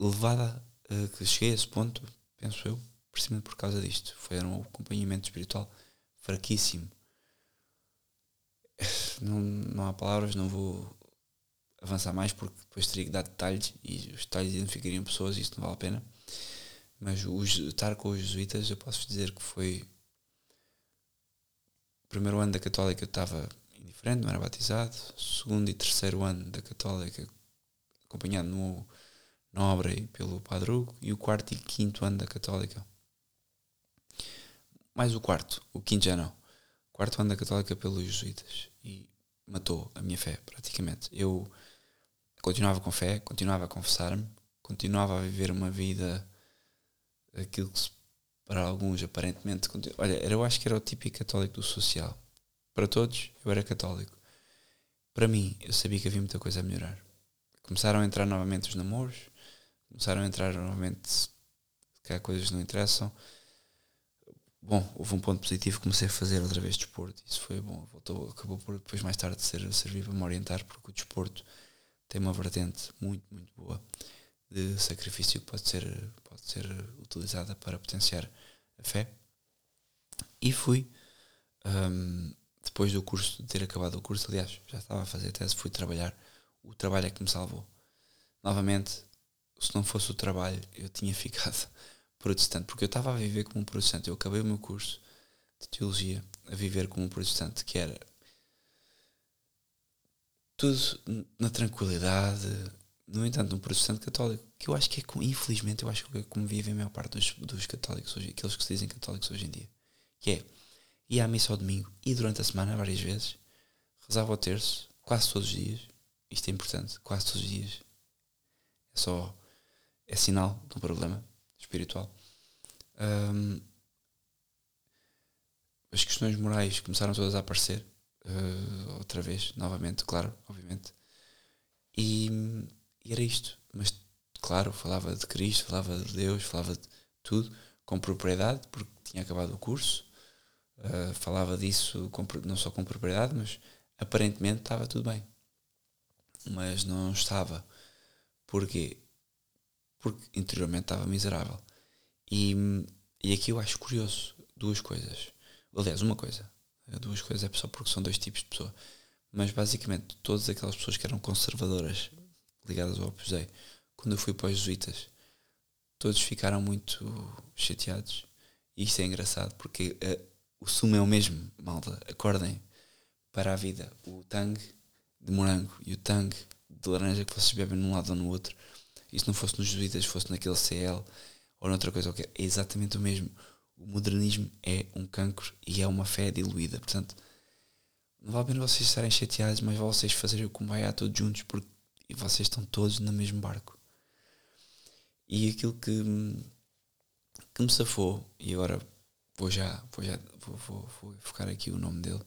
levada a que cheguei a esse ponto, penso eu, precisamente por causa disto. Foi um acompanhamento espiritual fraquíssimo. Não, não há palavras, não vou avançar mais porque depois teria que dar detalhes e os detalhes identificariam pessoas e isso não vale a pena. Mas o, estar com os jesuítas eu posso dizer que foi primeiro ano da católica eu estava indiferente, não era batizado, segundo e terceiro ano da católica acompanhado no, na obra pelo Padre Hugo e o quarto e quinto ano da católica mais o quarto, o quinto já não. Quarto ano da Católica pelos jesuítas. E matou a minha fé, praticamente. Eu continuava com fé, continuava a confessar-me, continuava a viver uma vida, aquilo que para alguns aparentemente. Olha, eu acho que era o típico católico do social. Para todos, eu era católico. Para mim, eu sabia que havia muita coisa a melhorar. Começaram a entrar novamente os namoros, começaram a entrar novamente que há coisas que não interessam bom, houve um ponto positivo, comecei a fazer outra vez desporto, isso foi bom, voltou, acabou por depois mais tarde ser, servir para me orientar, porque o desporto tem uma vertente muito, muito boa de sacrifício que pode ser, pode ser utilizada para potenciar a fé. E fui, um, depois do curso, de ter acabado o curso, aliás, já estava a fazer tese, fui trabalhar, o trabalho é que me salvou. Novamente, se não fosse o trabalho, eu tinha ficado protestante, porque eu estava a viver como um protestante. Eu acabei o meu curso de teologia a viver como um protestante, que era tudo na tranquilidade. No entanto, um protestante católico, que eu acho que é infelizmente, eu acho que é como vivem a maior parte dos, dos católicos hoje, aqueles que se dizem católicos hoje em dia, que é ia à missa ao domingo e durante a semana, várias vezes, rezava o terço, quase todos os dias. Isto é importante, quase todos os dias. É só. É sinal de um problema espiritual. Um, as questões morais começaram todas a aparecer uh, outra vez, novamente, claro, obviamente. E, e, era isto. Mas, claro, falava de Cristo, falava de Deus, falava de tudo com propriedade, porque tinha acabado o curso. Uh, falava disso com, não só com propriedade, mas aparentemente estava tudo bem. Mas não estava. Porquê? porque interiormente estava miserável. E, e aqui eu acho curioso duas coisas. Aliás, uma coisa. Duas coisas é só porque são dois tipos de pessoa. Mas basicamente, todas aquelas pessoas que eram conservadoras, ligadas ao Opus Dei, quando eu fui para os jesuítas, todos ficaram muito chateados. E isto é engraçado porque uh, o sumo é o mesmo, malta. Acordem para a vida. O tangue de morango e o tangue de laranja que vocês bebem num lado ou no outro e se não fosse nos jesuítas, fosse naquele CL ou noutra coisa qualquer, é exatamente o mesmo. O modernismo é um cancro e é uma fé diluída. Portanto, não vale a pena vocês estarem chateados, mas vocês fazerem o combate todos juntos porque vocês estão todos no mesmo barco. E aquilo que, que me safou, e agora vou já, vou, já vou, vou, vou focar aqui o nome dele,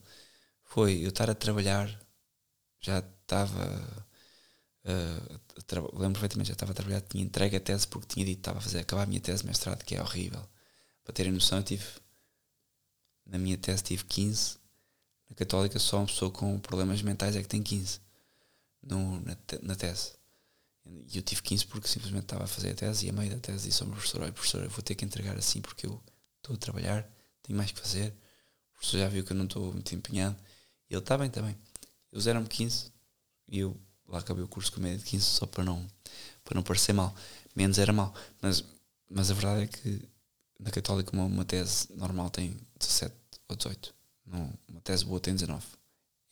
foi eu estar a trabalhar, já estava uh, lembro perfeitamente, já estava a trabalhar, tinha entregue a tese porque tinha dito que estava a fazer acabar a minha tese de mestrado, que é horrível. Para terem noção, eu tive na minha tese tive 15, na Católica só uma pessoa com problemas mentais é que tem 15 no, na, na tese. E eu tive 15 porque simplesmente estava a fazer a tese e a meio da tese disse ao meu professor: Olha, professor, eu vou ter que entregar assim porque eu estou a trabalhar, tenho mais que fazer. O professor já viu que eu não estou muito empenhado. E ele está bem, está bem. Eles deram-me 15 e eu lá acabei o curso com média de 15 só para não, para não parecer mal. Menos era mal. Mas, mas a verdade é que na Católica uma, uma tese normal tem 17 ou 18. Não, uma tese boa tem 19.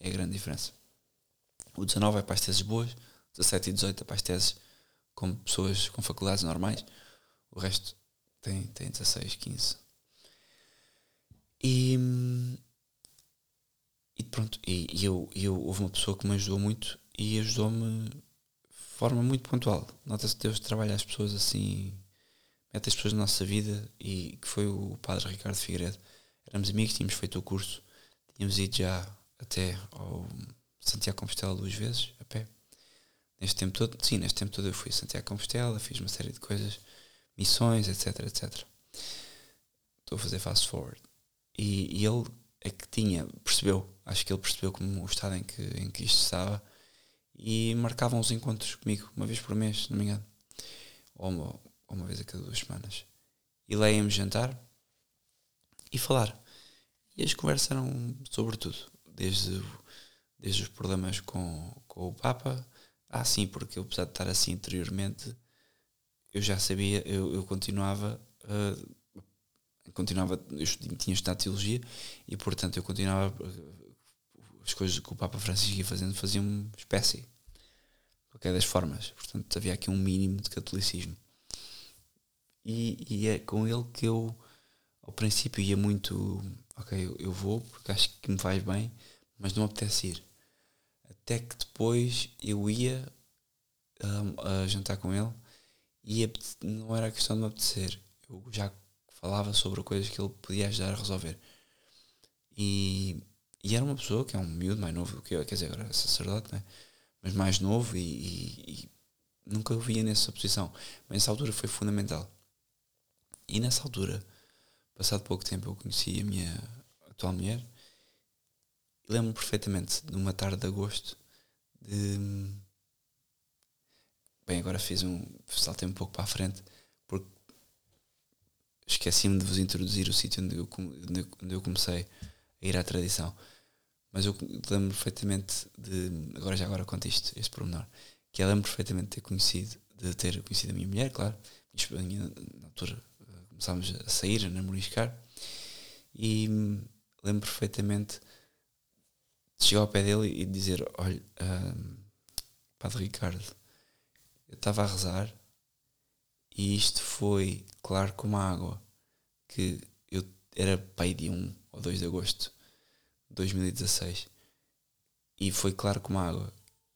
É a grande diferença. O 19 é para as teses boas, 17 e 18 é para as teses com pessoas com faculdades normais. O resto tem, tem 16, 15. E, e pronto, e, e eu, eu, houve uma pessoa que me ajudou muito e ajudou-me de forma muito pontual. Nota-se que Deus trabalha as pessoas assim, mete as pessoas na nossa vida e que foi o Padre Ricardo Figueiredo. Éramos amigos, tínhamos feito o curso, tínhamos ido já até ao Santiago Compostela duas vezes. Neste tempo todo, sim, neste tempo todo eu fui a Santiago Compostela, fiz uma série de coisas, missões, etc, etc. Estou a fazer fast forward. E, e ele é que tinha, percebeu, acho que ele percebeu como o estado em que, em que isto estava e marcavam os encontros comigo, uma vez por mês, se não me engano. Ou uma, ou uma vez a cada duas semanas. E lá íamos jantar e falar. E as conversas eram sobre tudo, desde, desde os problemas com, com o Papa. Ah, sim, porque eu, apesar de estar assim interiormente, eu já sabia, eu, eu continuava. Uh, continuava, eu tinha estudado teologia e portanto eu continuava as coisas que o Papa Francisco ia fazendo faziam espécie de qualquer das formas portanto havia aqui um mínimo de catolicismo e, e é com ele que eu ao princípio ia muito ok, eu, vou porque acho que me faz bem mas não apetece ir até que depois eu ia um, a jantar com ele e não era questão de me apetecer eu já falava sobre coisas que ele podia ajudar a resolver. E, e era uma pessoa que é um miúdo mais novo do que eu, quer dizer, agora é sacerdote, né? mas mais novo e, e, e nunca o via nessa posição. Mas nessa altura foi fundamental. E nessa altura, passado pouco tempo, eu conheci a minha atual mulher. Lembro-me perfeitamente de uma tarde de agosto de. Bem, agora fiz um. saltei um pouco para a frente esqueci-me de vos introduzir o sítio onde eu, onde eu comecei a ir à tradição. Mas eu lembro perfeitamente de. Agora já agora conto isto, este pormenor. Que eu lembro perfeitamente de ter conhecido, de ter conhecido a minha mulher, claro. Na altura começámos a sair, a namoriscar. E lembro perfeitamente chegar ao pé dele e dizer: Olha, um, Padre Ricardo, eu estava a rezar e isto foi claro como a água, que eu era pai de 1 ou 2 de agosto de 2016 e foi claro como a água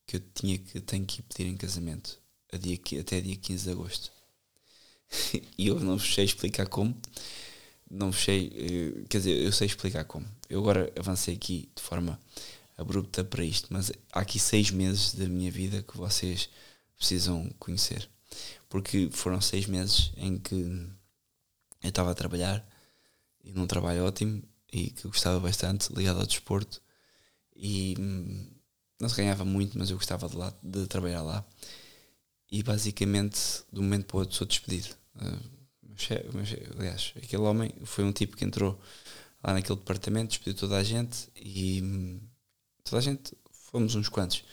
que eu tinha que tenho que ir pedir em casamento a dia, até dia 15 de agosto. e eu não sei explicar como, não sei, eh, quer dizer, eu sei explicar como. Eu agora avancei aqui de forma abrupta para isto, mas há aqui seis meses da minha vida que vocês precisam conhecer. Porque foram seis meses em que eu estava a trabalhar e num trabalho ótimo e que eu gostava bastante, ligado ao desporto. E hum, não se ganhava muito, mas eu gostava de, lá, de trabalhar lá. E basicamente de um momento para o outro sou despedido. Mas, aliás, aquele homem foi um tipo que entrou lá naquele departamento, despediu toda a gente e hum, toda a gente fomos uns quantos,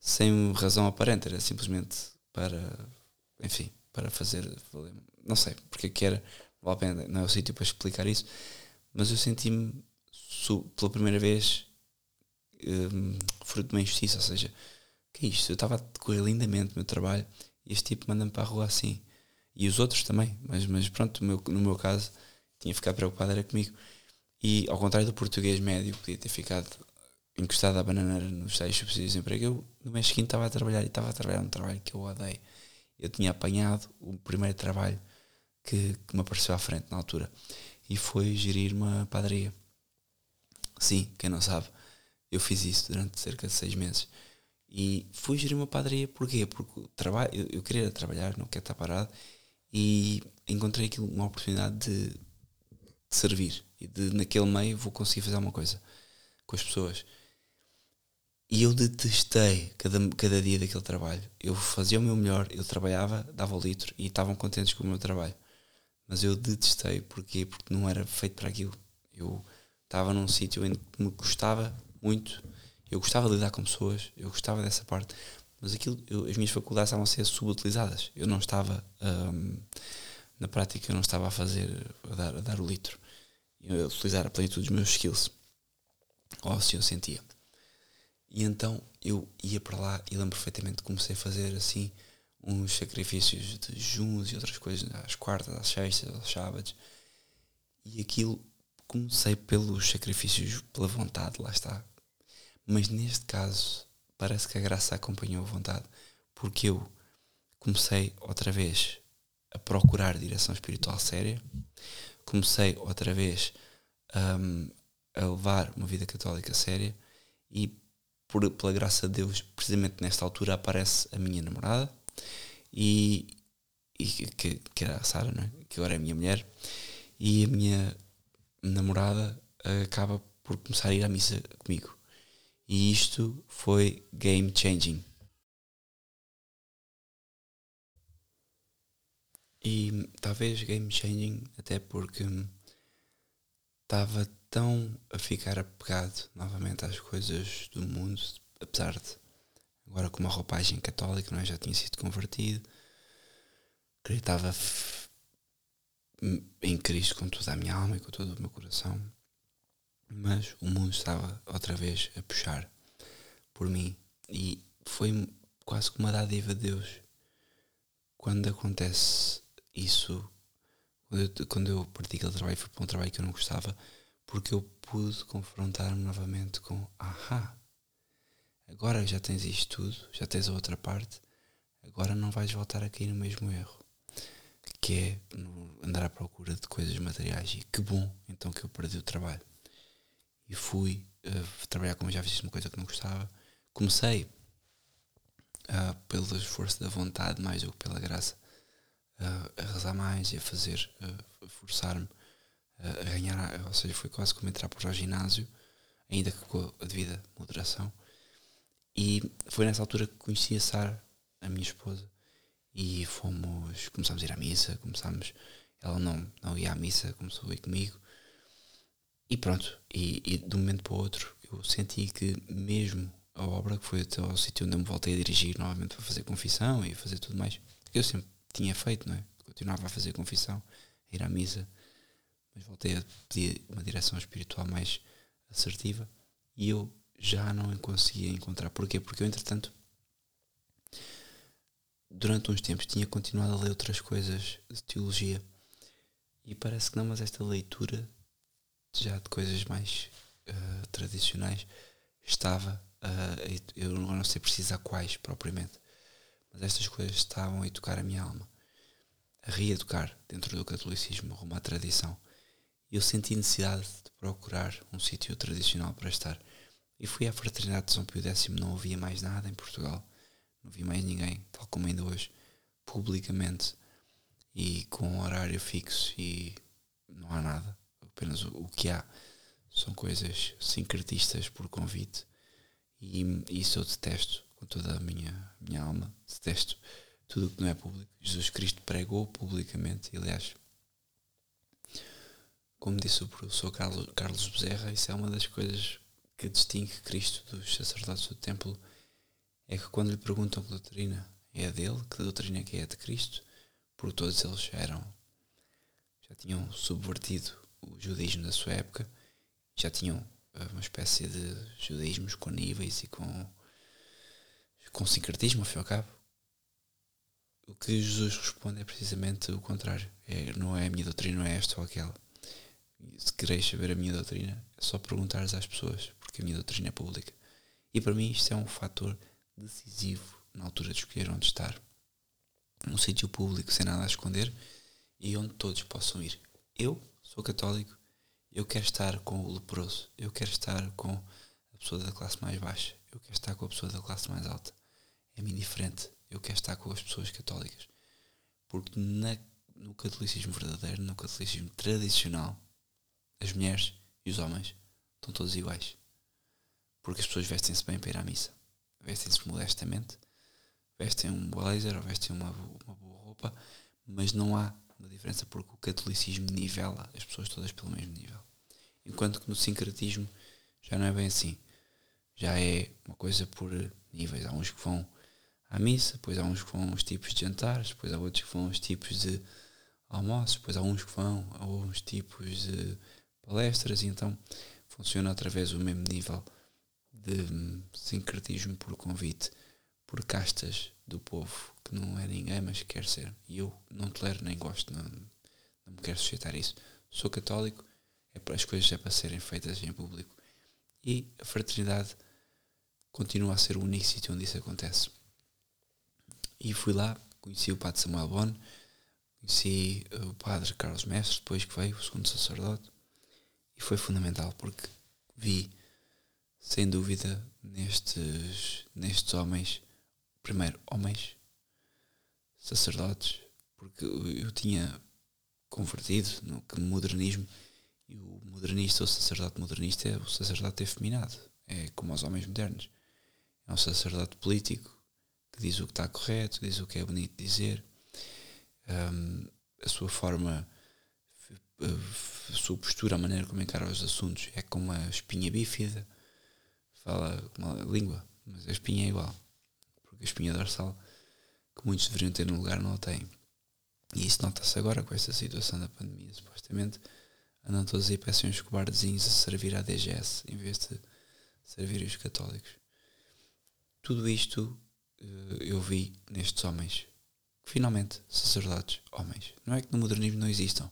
sem razão aparente, era simplesmente para enfim, para fazer, não sei porque é que era, não é o sítio para explicar isso, mas eu senti-me pela primeira vez um, fruto de uma injustiça, ou seja, que é isto? Eu estava a decorrer lindamente o meu trabalho e este tipo manda-me para a rua assim. E os outros também, mas, mas pronto, no meu, no meu caso, tinha que ficar preocupado era comigo. E ao contrário do português médio, podia ter ficado encostado à bananeira nos tais subsídios de emprego, eu no mês seguinte estava a trabalhar e estava a trabalhar um trabalho que eu odeio eu tinha apanhado o primeiro trabalho que, que me apareceu à frente na altura e foi gerir uma padaria. Sim, quem não sabe, eu fiz isso durante cerca de seis meses E fui gerir uma padaria, porquê? Porque trabalho, eu, eu queria trabalhar, não quero estar parado, e encontrei aquilo uma oportunidade de, de servir. E de, naquele meio, vou conseguir fazer alguma coisa com as pessoas. E eu detestei cada, cada dia daquele trabalho. Eu fazia o meu melhor, eu trabalhava, dava o litro e estavam contentes com o meu trabalho. Mas eu detestei, porquê? Porque não era feito para aquilo. Eu estava num sítio em que me gostava muito, eu gostava de lidar com pessoas, eu gostava dessa parte, mas aquilo, eu, as minhas faculdades estavam a ser subutilizadas. Eu não estava, um, na prática, eu não estava a fazer, a dar, a dar o litro, a utilizar a plenitude dos meus skills. Ou assim eu sentia. E então eu ia para lá e lembro perfeitamente comecei a fazer assim uns sacrifícios de juns e outras coisas às quartas, às sextas, aos sábados. E aquilo comecei pelos sacrifícios, pela vontade, lá está. Mas neste caso parece que a graça acompanhou a vontade, porque eu comecei outra vez a procurar direção espiritual séria, comecei outra vez um, a levar uma vida católica séria e por, pela graça de Deus, precisamente nesta altura aparece a minha namorada e, e que, que era a Sara, é? que agora é a minha mulher, e a minha namorada acaba por começar a ir à missa comigo. E isto foi game changing. E talvez game changing até porque estava tão a ficar apegado novamente às coisas do mundo, apesar de agora com uma roupagem católica, não é? já tinha sido convertido, acreditava em Cristo com toda a minha alma e com todo o meu coração, mas o mundo estava outra vez a puxar por mim e foi quase como uma dádiva de Deus quando acontece isso. Quando eu, quando eu parti aquele trabalho, fui para um trabalho que eu não gostava, porque eu pude confrontar-me novamente com ahá, agora já tens isto tudo, já tens a outra parte, agora não vais voltar a cair no mesmo erro, que é andar à procura de coisas materiais. E que bom então que eu perdi o trabalho. E fui uh, trabalhar como já fiz uma coisa que não gostava. Comecei uh, pelo esforço da vontade mais do que pela graça uh, a rezar mais e a fazer, a forçar-me a ganhar, ou seja, foi quase como entrar para o ginásio, ainda que com a devida moderação. E foi nessa altura que conheci a Sara, a minha esposa, e fomos, começámos a ir à missa, começámos, ela não, não ia à missa, começou a ir comigo, e pronto, e, e de um momento para o outro eu senti que mesmo a obra, que foi até ao sítio onde eu me voltei a dirigir novamente para fazer confissão e fazer tudo mais, que eu sempre tinha feito, não é? Continuava a fazer confissão, a ir à missa, mas voltei a pedir uma direção espiritual mais assertiva e eu já não conseguia encontrar. Porquê? Porque eu, entretanto, durante uns tempos tinha continuado a ler outras coisas de teologia e parece que não, mas esta leitura já de coisas mais uh, tradicionais estava, uh, eu não sei precisar quais propriamente, mas estas coisas estavam a tocar a minha alma, a reeducar dentro do catolicismo à tradição eu senti necessidade de procurar um sítio tradicional para estar. E fui à Fraternidade de São Pio X, não havia mais nada em Portugal, não havia mais ninguém, tal como ainda hoje, publicamente e com um horário fixo e não há nada, apenas o, o que há são coisas sincretistas por convite e isso eu detesto com toda a minha, minha alma, detesto tudo o que não é público. Jesus Cristo pregou publicamente, aliás, como disse o professor Carlos, Bezerra, isso é uma das coisas que distingue Cristo dos sacerdotes do templo, é que quando lhe perguntam que doutrina é a dele, que doutrina que é de Cristo, porque todos eles eram, já tinham subvertido o judaísmo da sua época, já tinham eh, uma espécie de judaísmos com níveis e com, com sincretismo, ao fim e ao cabo. O que Jesus responde é precisamente o contrário. É, não é a minha doutrina, não é esta ou aquela se quereis saber a minha doutrina, é só perguntares às pessoas, porque a minha doutrina é pública. E para mim isto é um fator decisivo na altura de escolher onde estar. Um sítio público sem nada a esconder e onde todos possam ir. Eu sou católico, eu quero estar com o leproso, eu quero estar com a pessoa da classe mais baixa, eu quero estar com a pessoa da classe mais alta. É-me indiferente. Eu quero estar com as pessoas católicas. Porque na, no catolicismo verdadeiro, no catolicismo tradicional, as mulheres e os homens estão todos iguais. Porque as pessoas vestem-se bem para ir à missa. Vestem-se modestamente, vestem um blazer ou vestem uma, uma boa roupa, mas não há uma diferença porque o catolicismo nivela as pessoas todas pelo mesmo nível. Enquanto que no sincretismo já não é bem assim. Já é uma coisa por níveis. Há uns que vão à missa, depois há uns que vão aos tipos de jantares, depois há outros que vão aos tipos de almoços, depois há uns que vão a uns tipos de palestras, e então funciona através do mesmo nível de sincretismo por convite, por castas do povo, que não é ninguém, mas quer ser. E eu não tolero nem gosto, não, não me quero sujeitar a isso. Sou católico, é para as coisas é para serem feitas em público. E a fraternidade continua a ser o único sítio onde isso acontece. E fui lá, conheci o padre Samuel Bon, conheci o padre Carlos Mestre, depois que veio, o segundo sacerdote, e foi fundamental porque vi, sem dúvida, nestes, nestes homens, primeiro, homens, sacerdotes, porque eu tinha convertido no modernismo e o modernista, o sacerdote modernista é o sacerdote efeminado, é como os homens modernos. É um sacerdote político que diz o que está correto, diz o que é bonito dizer. Um, a sua forma, a sua postura, a maneira como encara os assuntos é como uma espinha bífida. Fala uma língua, mas a espinha é igual. Porque a espinha dorsal, que muitos deveriam ter no lugar, não a têm. E isso nota-se agora com esta situação da pandemia, supostamente andam todos aí parecem uns cobardezinhos a servir à DGS em vez de servir os católicos. Tudo isto uh, eu vi nestes homens, finalmente, sacerdotes, homens. Não é que no modernismo não existam,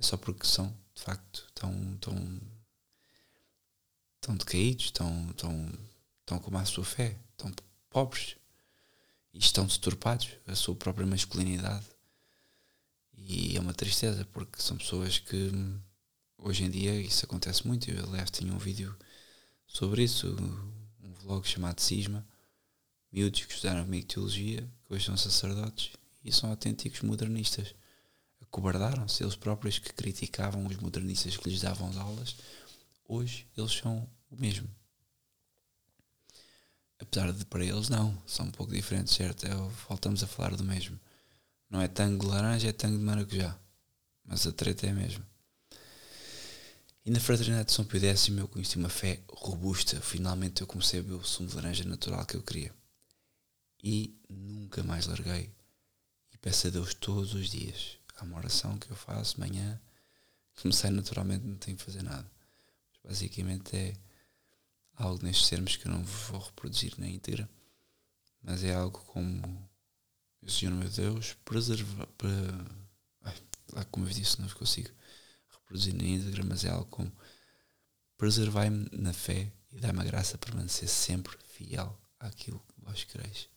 é só porque são, de facto, tão, tão, tão decaídos, tão, tão, tão como a sua fé, tão pobres e estão deturpados, a sua própria masculinidade. E é uma tristeza porque são pessoas que hoje em dia isso acontece muito. Eu, aliás, tinha um vídeo sobre isso, um vlog chamado Cisma, miúdos que estudaram comigo teologia, que hoje são sacerdotes e são autênticos modernistas. Acobardaram-se eles próprios que criticavam os modernistas que lhes davam as aulas. Hoje eles são o mesmo. Apesar de para eles não, são um pouco diferentes, certo? É, voltamos a falar do mesmo. Não é tango de laranja, é tango de maracujá. Mas a treta é a mesma. E na Fraternidade de São Pio X eu conheci uma fé robusta. Finalmente eu comecei a beber o sumo de laranja natural que eu queria. E nunca mais larguei. E peço a Deus todos os dias. Há uma oração que eu faço de manhã. Comecei naturalmente, não tenho que fazer nada. Mas basicamente é algo nestes termos que eu não vou reproduzir na íntegra. Mas é algo como o Senhor meu Deus preserva. Para, ai, lá como eu disse, não consigo reproduzir na íntegra, mas é algo como preservai-me na fé e dá-me a graça a permanecer sempre fiel àquilo que vós quereis.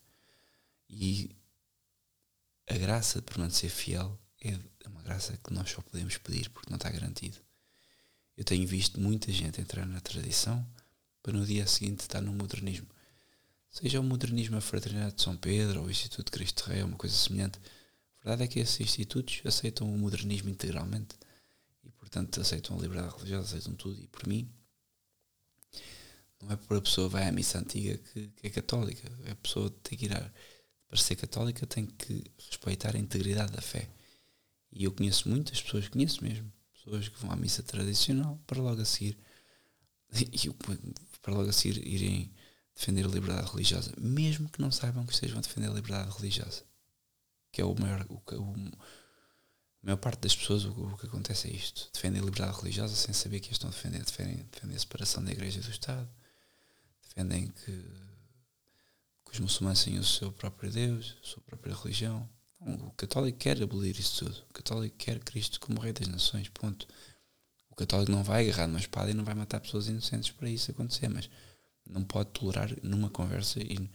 E a graça de permanecer fiel é uma graça que nós só podemos pedir porque não está garantido. Eu tenho visto muita gente entrar na tradição para no dia seguinte estar no modernismo. Seja o modernismo a Fraternidade de São Pedro ou o Instituto Cristo Rei, uma coisa semelhante. A verdade é que esses institutos aceitam o modernismo integralmente e, portanto, aceitam a liberdade religiosa, aceitam tudo. E, por mim, não é por a pessoa vai à missa antiga que, que é católica. A pessoa tem que ir a, para ser católica tem que respeitar a integridade da fé. E eu conheço muitas pessoas, conheço mesmo, pessoas que vão à missa tradicional para logo a seguir, e para logo a seguir irem defender a liberdade religiosa, mesmo que não saibam que estejam a defender a liberdade religiosa. Que é o maior, o, o, a maior parte das pessoas o, o, que acontece é isto. Defendem a liberdade religiosa sem saber que estão a defender. Defendem, defendem a separação da igreja e do Estado. Defendem que, que os muçulmanos têm o seu próprio Deus, a sua própria religião. O católico quer abolir isso tudo. O católico quer Cristo como rei das nações, ponto. O católico não vai agarrar numa espada e não vai matar pessoas inocentes para isso acontecer, mas não pode tolerar numa conversa e,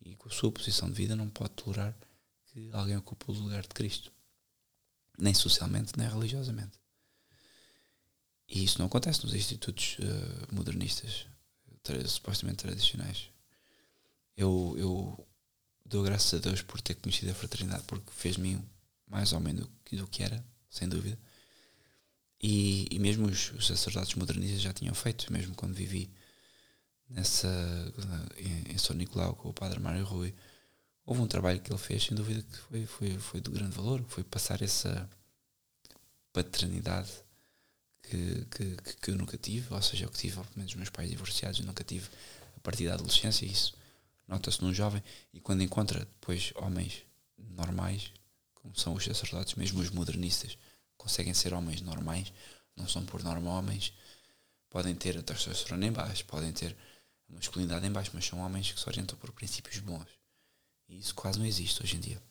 e com a sua posição de vida não pode tolerar que alguém ocupe o lugar de Cristo nem socialmente, nem religiosamente. E isso não acontece nos institutos uh, modernistas. supostamente tradicionais. Eu, eu dou graças a Deus por ter conhecido a fraternidade, porque fez-me mais homem do, do que era, sem dúvida. E, e mesmo os, os, sacerdotes modernistas já tinham feito, mesmo quando vivi nessa em, em São Nicolau com o padre Mário Rui, houve um trabalho que ele fez, sem dúvida que foi, foi, foi de grande valor, foi passar essa paternidade que, que, que eu nunca tive, ou seja, eu que tive, pelo menos os meus pais divorciados, eu nunca tive a partir da adolescência, isso nota-se num jovem, e quando encontra depois homens normais, como são os sacerdotes, mesmo os modernistas, conseguem ser homens normais, não são por norma homens, podem ter a testosterona em baixo, podem ter a masculinidade em baixo, mas são homens que se orientam por princípios bons. E isso quase não existe hoje em dia.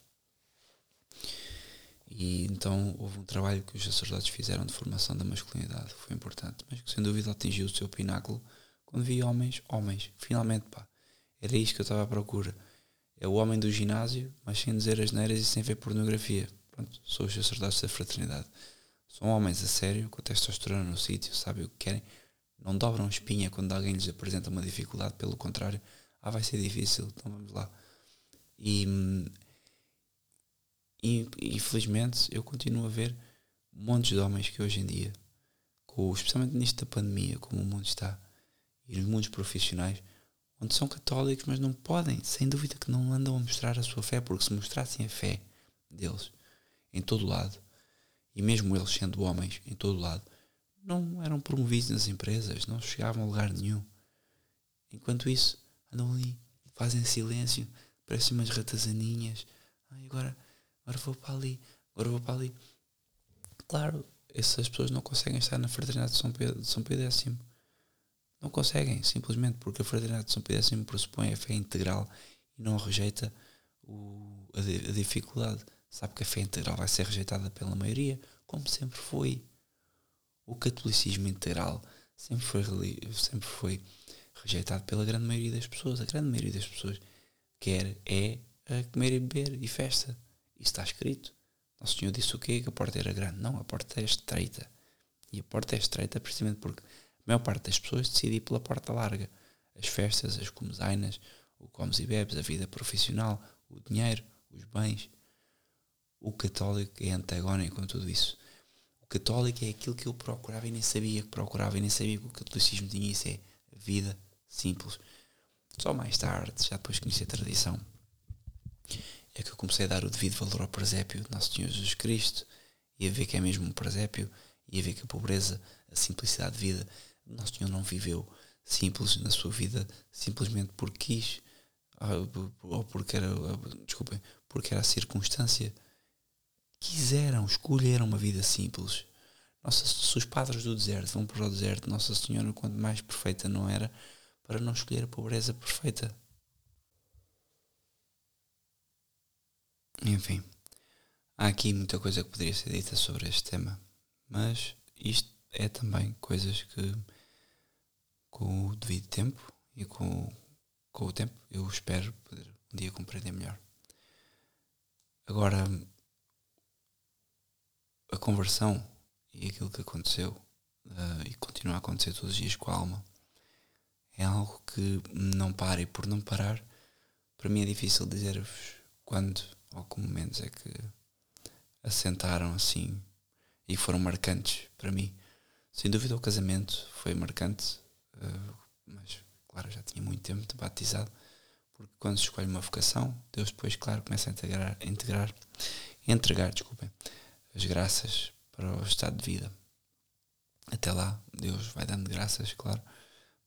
E então houve um trabalho que os sacerdotes fizeram de formação da masculinidade, foi importante, mas que sem dúvida atingiu o seu pináculo quando vi homens, homens, finalmente pá, era isto que eu estava à procura. É o homem do ginásio, mas sem dizer as neiras e sem ver pornografia. Pronto, sou os sacerdotes da fraternidade. São homens a sério, com a testosterona no sítio, sabem o que querem, não dobram espinha quando alguém lhes apresenta uma dificuldade, pelo contrário, ah, vai ser difícil, então vamos lá. E, e infelizmente eu continuo a ver montes de homens que hoje em dia, com, especialmente nisto da pandemia, como o mundo está, e nos mundos profissionais, onde são católicos, mas não podem, sem dúvida que não andam a mostrar a sua fé, porque se mostrassem a fé deles em todo lado, e mesmo eles sendo homens em todo lado, não eram promovidos nas empresas, não chegavam a lugar nenhum. Enquanto isso, andam ali, fazem silêncio, parecem umas ratazaninhas. Ai, agora, agora vou para ali, agora vou para ali. Claro, essas pessoas não conseguem estar na fraternidade de São Pedro, de São Pedro X não conseguem, simplesmente porque a fraternidade de São Pedro sempre pressupõe a fé integral e não rejeita o, a, a, dificuldade. Sabe que a fé integral vai ser rejeitada pela maioria, como sempre foi. O catolicismo integral sempre foi, sempre foi rejeitado pela grande maioria das pessoas. A grande maioria das pessoas quer é comer e beber e festa. Isso está escrito. Nosso Senhor disse o quê? Que a porta era grande. Não, a porta é estreita. E a porta é estreita precisamente porque maior parte das pessoas decide ir pela porta larga. As festas, as comesainas, o comes e bebes, a vida profissional, o dinheiro, os bens. O católico é antagónico com tudo isso. O católico é aquilo que eu procurava e nem sabia que procurava e nem sabia que o catolicismo tinha isso. É vida simples. Só mais tarde, já depois conheci a tradição, é que eu comecei a dar o devido valor ao presépio de Nosso Senhor Jesus Cristo e a ver que é mesmo um presépio e a ver que a pobreza, a simplicidade de vida nosso Senhor não viveu simples na sua vida simplesmente porque quis ah, ou porque era, ah, desculpem, porque era a circunstância. Quiseram, escolheram uma vida simples. Nossa, se os padres do deserto vão para o deserto, Nossa Senhora, quanto mais perfeita não era, para não escolher a pobreza perfeita. Enfim, há aqui muita coisa que poderia ser dita sobre este tema, mas isto é também coisas que com o devido tempo e com, com o tempo eu espero poder um dia compreender melhor. Agora, a conversão e aquilo que aconteceu uh, e continua a acontecer todos os dias com a alma é algo que não para e por não parar, para mim é difícil dizer-vos quando ou que momentos é que assentaram assim e foram marcantes para mim. Sem dúvida o casamento foi marcante, mas claro, já tinha muito tempo de batizado, porque quando se escolhe uma vocação, Deus depois, claro, começa a integrar, a integrar entregar, desculpem, as graças para o estado de vida. Até lá, Deus vai dando graças, claro,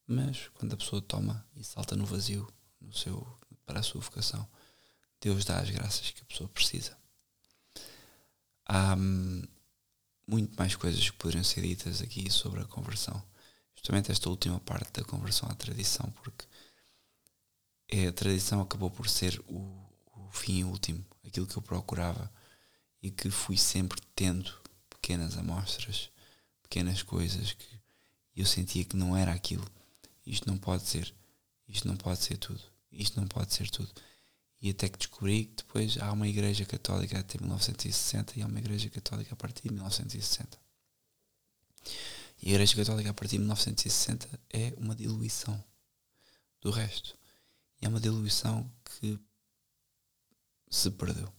mas quando a pessoa toma e salta no vazio no seu, para a sua vocação, Deus dá as graças que a pessoa precisa. Há hum, muito mais coisas que poderiam ser ditas aqui sobre a conversão justamente esta última parte da conversão à tradição, porque é, a tradição acabou por ser o, o fim último, aquilo que eu procurava e que fui sempre tendo pequenas amostras, pequenas coisas que eu sentia que não era aquilo. Isto não pode ser, isto não pode ser tudo, isto não pode ser tudo. E até que descobri que depois há uma igreja católica até 1960 e há uma igreja católica a partir de 1960. E a Igreja Católica, a partir de 1960, é uma diluição. do resto. E é uma diluição que se perdeu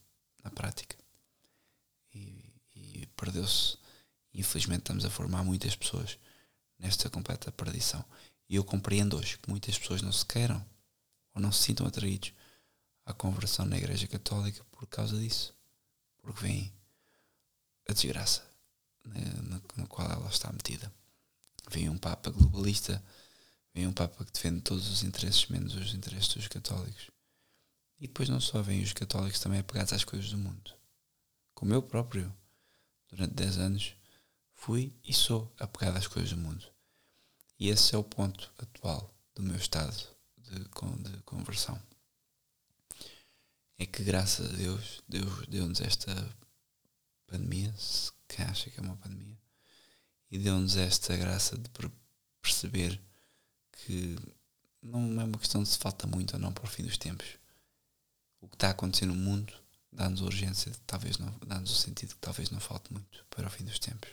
na prática. E, e perdeu-se. Infelizmente estamos a formar muitas pessoas nesta completa perdição. E eu compreendo hoje que muitas pessoas não se queiram ou não se sintam atraídos à conversão na Igreja Católica por causa disso. Porque vem a desgraça na, na, na qual ela está metida. Vem um Papa globalista, vem um Papa que defende todos os interesses, menos os interesses dos católicos. E depois não só vêm os católicos também apegados às coisas do mundo. Como eu próprio, durante 10 anos, fui e sou apegado às coisas do mundo. E esse é o ponto atual do meu estado de, de conversão. É que graças a Deus, Deus deu-nos esta pandemia, se quem acha que é uma pandemia, e deu-nos esta graça de perceber que não é uma questão de se falta muito ou não para o fim dos tempos o que está a acontecer no mundo dá-nos urgência, talvez dá-nos o sentido que talvez não falte muito para o fim dos tempos.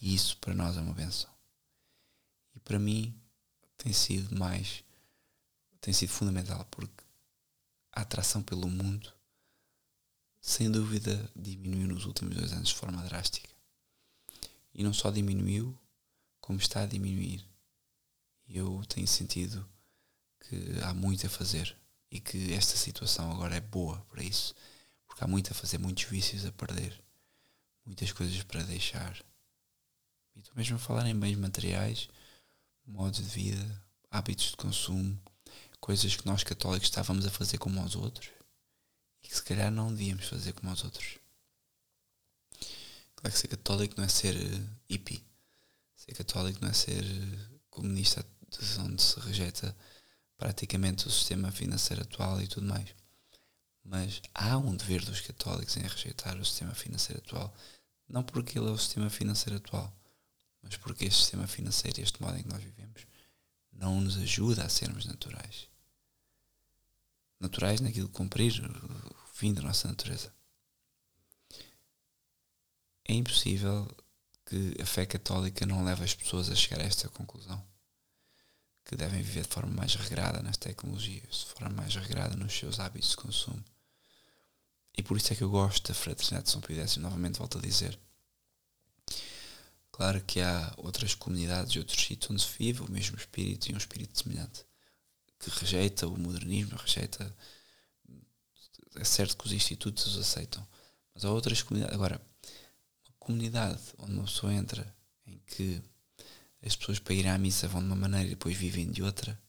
E isso para nós é uma benção. E para mim tem sido mais, tem sido fundamental porque a atração pelo mundo, sem dúvida, diminuiu nos últimos dois anos de forma drástica. E não só diminuiu, como está a diminuir. Eu tenho sentido que há muito a fazer e que esta situação agora é boa para isso, porque há muito a fazer, muitos vícios a perder, muitas coisas para deixar. E estou mesmo a falar em bens materiais, modos de vida, hábitos de consumo, coisas que nós católicos estávamos a fazer como aos outros e que se calhar não devíamos fazer como aos outros. Claro que ser católico não é ser uh, hippie. Ser católico não é ser uh, comunista, onde se rejeita praticamente o sistema financeiro atual e tudo mais. Mas há um dever dos católicos em rejeitar o sistema financeiro atual, não porque ele é o sistema financeiro atual, mas porque este sistema financeiro, este modo em que nós vivemos, não nos ajuda a sermos naturais. Naturais naquilo de cumprir o fim da nossa natureza. É impossível que a fé católica não leve as pessoas a chegar a esta conclusão que devem viver de forma mais regrada nas tecnologias, de forma mais regrada nos seus hábitos de consumo. E por isso é que eu gosto da Fraternidade de São Pio X, novamente volto a dizer. Claro que há outras comunidades e outros sítios onde se vive o mesmo espírito e um espírito semelhante, que rejeita o modernismo, rejeita. É certo que os institutos os aceitam, mas há outras comunidades. Agora, uma comunidade onde uma pessoa entra em que as pessoas para ir à missa vão de uma maneira e depois vivem de outra.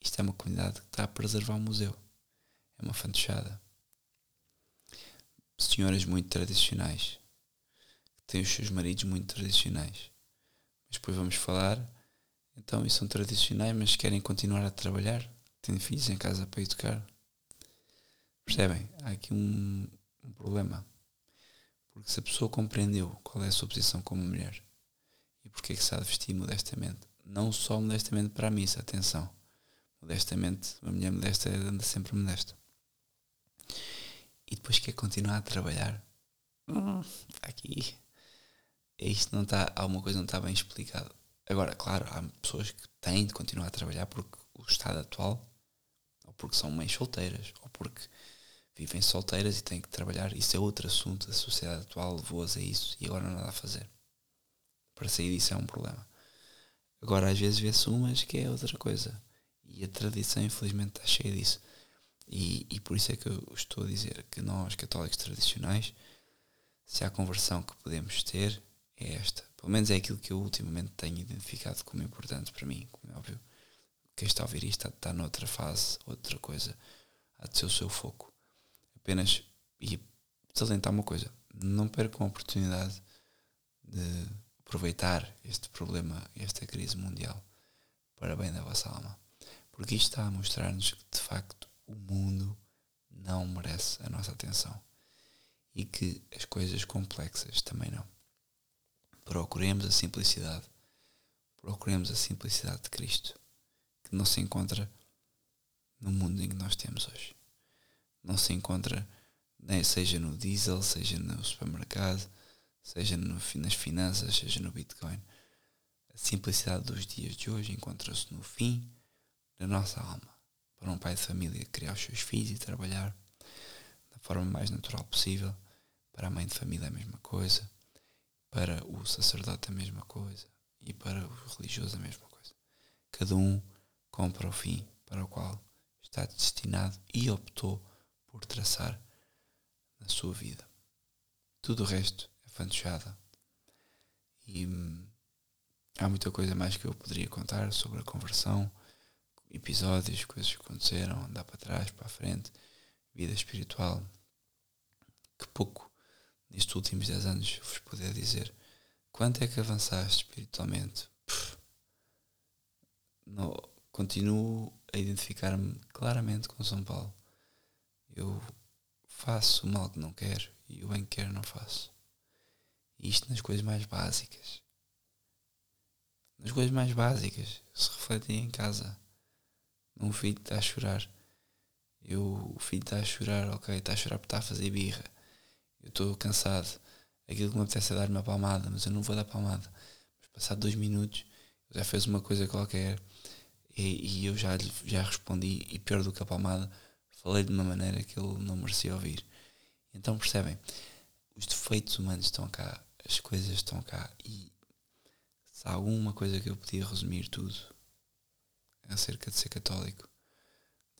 Isto é uma comunidade que está a preservar o museu. É uma fantochada. Senhoras muito tradicionais, que têm os seus maridos muito tradicionais. Mas depois vamos falar, então, e são tradicionais, mas querem continuar a trabalhar, têm filhos em casa para educar. Percebem? Há aqui um, um problema. Porque se a pessoa compreendeu qual é a sua posição como mulher, e porque é que se há de vestir modestamente? Não só modestamente para a missa, atenção. Modestamente, uma mulher modesta anda sempre modesta. E depois quer continuar a trabalhar. Hum, aqui. Isto não está. Alguma coisa não está bem explicado. Agora, claro, há pessoas que têm de continuar a trabalhar porque o estado atual, ou porque são mães solteiras, ou porque vivem solteiras e têm que trabalhar. Isso é outro assunto. A sociedade atual levou-as a isso e agora não há nada a fazer para sair disso é um problema. Agora, às vezes vê-se umas que é outra coisa. E a tradição, infelizmente, está cheia disso. E, e por isso é que eu estou a dizer que nós, católicos tradicionais, se há conversão que podemos ter, é esta. Pelo menos é aquilo que eu ultimamente tenho identificado como importante para mim, como é óbvio. Quem está a ouvir isto está, está noutra fase, outra coisa. Há de ser o seu foco. Apenas, e salientar uma coisa, não percam a oportunidade de aproveitar este problema, esta crise mundial, para bem da vossa alma. Porque isto está a mostrar-nos que, de facto, o mundo não merece a nossa atenção e que as coisas complexas também não. Procuremos a simplicidade. Procuremos a simplicidade de Cristo, que não se encontra no mundo em que nós temos hoje. Não se encontra, né, seja no diesel, seja no supermercado, seja no, nas finanças, seja no Bitcoin. A simplicidade dos dias de hoje encontra-se no fim na nossa alma. Para um pai de família criar os seus filhos e trabalhar da forma mais natural possível. Para a mãe de família a mesma coisa. Para o sacerdote a mesma coisa. E para o religioso a mesma coisa. Cada um compra o fim para o qual está destinado e optou por traçar na sua vida. Tudo o resto é fantochada. E hum, há muita coisa mais que eu poderia contar sobre a conversão, episódios, coisas que aconteceram, andar para trás, para a frente, vida espiritual. Que pouco nestes últimos 10 anos vos poder dizer. Quanto é que avançaste espiritualmente? Pff, não, continuo a identificar-me claramente com São Paulo. Eu faço o mal que não quero e o bem que quero não faço. Isto nas coisas mais básicas. Nas coisas mais básicas se refletem em casa. Um filho está a chorar. Eu, o filho está a chorar, ok, está a chorar porque está a fazer birra. Eu estou cansado. Aquilo que me apetece é dar uma palmada, mas eu não vou dar palmada. Mas passado dois minutos, já fez uma coisa qualquer e, e eu já, já respondi, e pior do que a palmada, falei de uma maneira que ele não merecia ouvir. Então percebem, os defeitos humanos estão cá, as coisas estão cá e se há alguma coisa que eu podia resumir tudo acerca de ser católico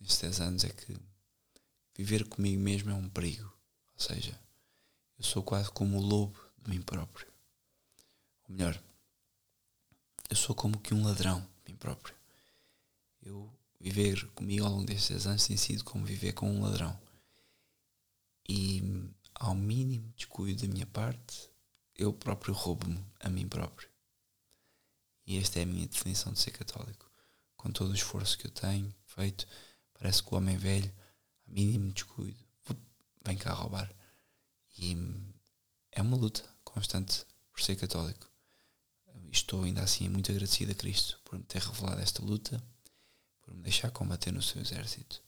nestes 10 anos é que viver comigo mesmo é um perigo. Ou seja, eu sou quase como o lobo de mim próprio. Ou melhor, eu sou como que um ladrão de mim próprio. Eu viver comigo ao longo destes 10 anos tem sido como viver com um ladrão. E ao mínimo descuido da minha parte, eu próprio roubo-me a mim próprio. E esta é a minha definição de ser católico. Com todo o esforço que eu tenho feito, parece que o homem velho, a mínimo descuido, vem cá roubar. E é uma luta constante por ser católico. Estou ainda assim muito agradecido a Cristo por me ter revelado esta luta, por me deixar combater no seu exército.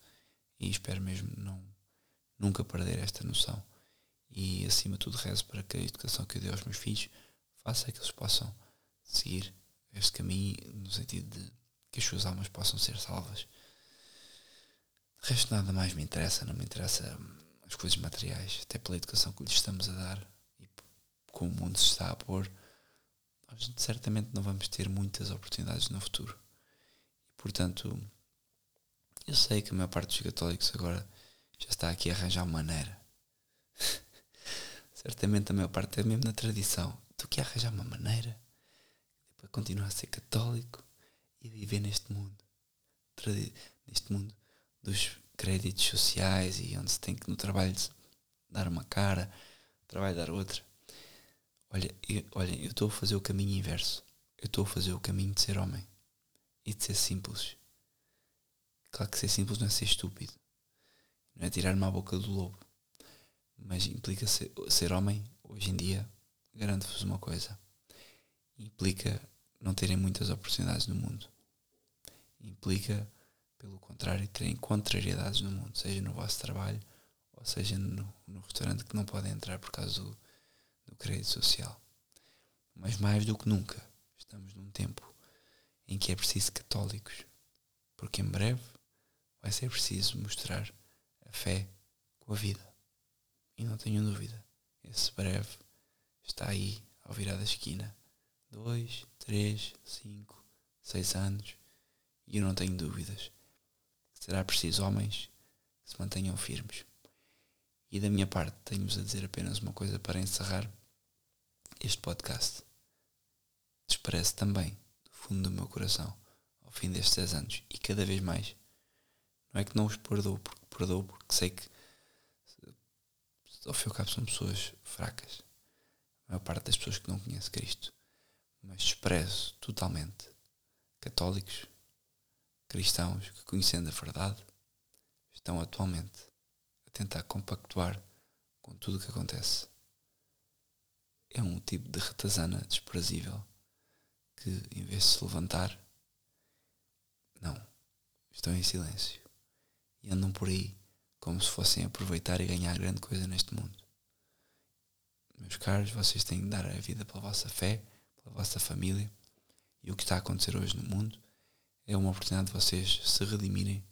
E espero mesmo não nunca perder esta noção. E acima de tudo rezo para que a educação que eu dei aos meus filhos faça que eles possam seguir este caminho no sentido de que as suas almas possam ser salvas. De resto nada mais me interessa, não me interessa as coisas materiais, até pela educação que lhes estamos a dar e como o mundo se está a pôr, nós certamente não vamos ter muitas oportunidades no futuro. Portanto, eu sei que a maior parte dos católicos agora já está aqui a arranjar maneira. certamente a maior parte é mesmo na tradição. Aqui a arranjar uma maneira para continuar a ser católico e viver neste mundo. Neste mundo dos créditos sociais e onde se tem que no trabalho dar uma cara, no trabalho dar outra. Olha, eu, olha, eu estou a fazer o caminho inverso. Eu estou a fazer o caminho de ser homem e de ser simples. Claro que ser simples não é ser estúpido, não é tirar-me à boca do lobo, mas implica ser, ser homem hoje em dia. Garanto-vos uma coisa: implica não terem muitas oportunidades no mundo. Implica, pelo contrário, terem contrariedades no mundo, seja no vosso trabalho ou seja no, no restaurante que não podem entrar por causa do, do crédito social. Mas mais do que nunca, estamos num tempo em que é preciso católicos, porque em breve vai ser preciso mostrar a fé com a vida. E não tenho dúvida, esse breve está aí ao virar da esquina dois, três, cinco, seis anos e eu não tenho dúvidas será preciso homens que se mantenham firmes. E da minha parte tenho-vos a dizer apenas uma coisa para encerrar este podcast. Desparece também do fundo do meu coração ao fim destes 10 anos e cada vez mais. Não é que não os perdoo porque perdoo porque sei que ao fim e ao cabo são pessoas fracas. A maior parte das pessoas que não conhece Cristo mas desprezo totalmente católicos, cristãos que, conhecendo a verdade, estão atualmente a tentar compactuar com tudo o que acontece. É um tipo de retazana desprezível que, em vez de se levantar, não, estão em silêncio e andam por aí como se fossem aproveitar e ganhar grande coisa neste mundo. Meus caros, vocês têm de dar a vida pela vossa fé pela vossa família. E o que está a acontecer hoje no mundo é uma oportunidade de vocês se redimirem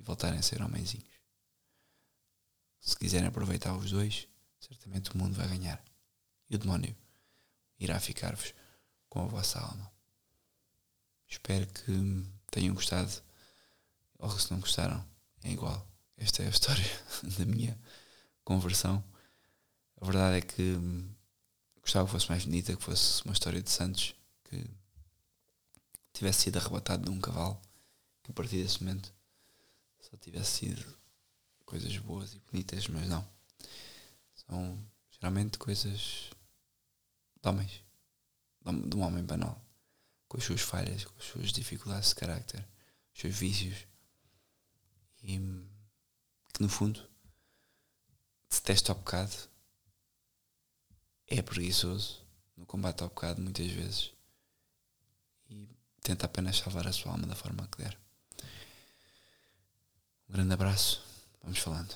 e voltarem a ser homenzinhos. Se quiserem aproveitar os dois, certamente o mundo vai ganhar. E o demónio irá ficar-vos com a vossa alma. Espero que tenham gostado. Ou se não gostaram, é igual. Esta é a história da minha conversão. A verdade é que gostava que fosse mais bonita, que fosse uma história de Santos, que tivesse sido arrebatado de um cavalo, que a partir desse momento só tivesse sido coisas boas e bonitas, mas não. São geralmente coisas de homens, de um homem banal, com as suas falhas, com as suas dificuldades de carácter, os seus vícios, e que no fundo detesta ao pecado, é preguiçoso no combate ao pecado muitas vezes tenta apenas salvar a sua alma da forma que der. Um grande abraço, vamos falando.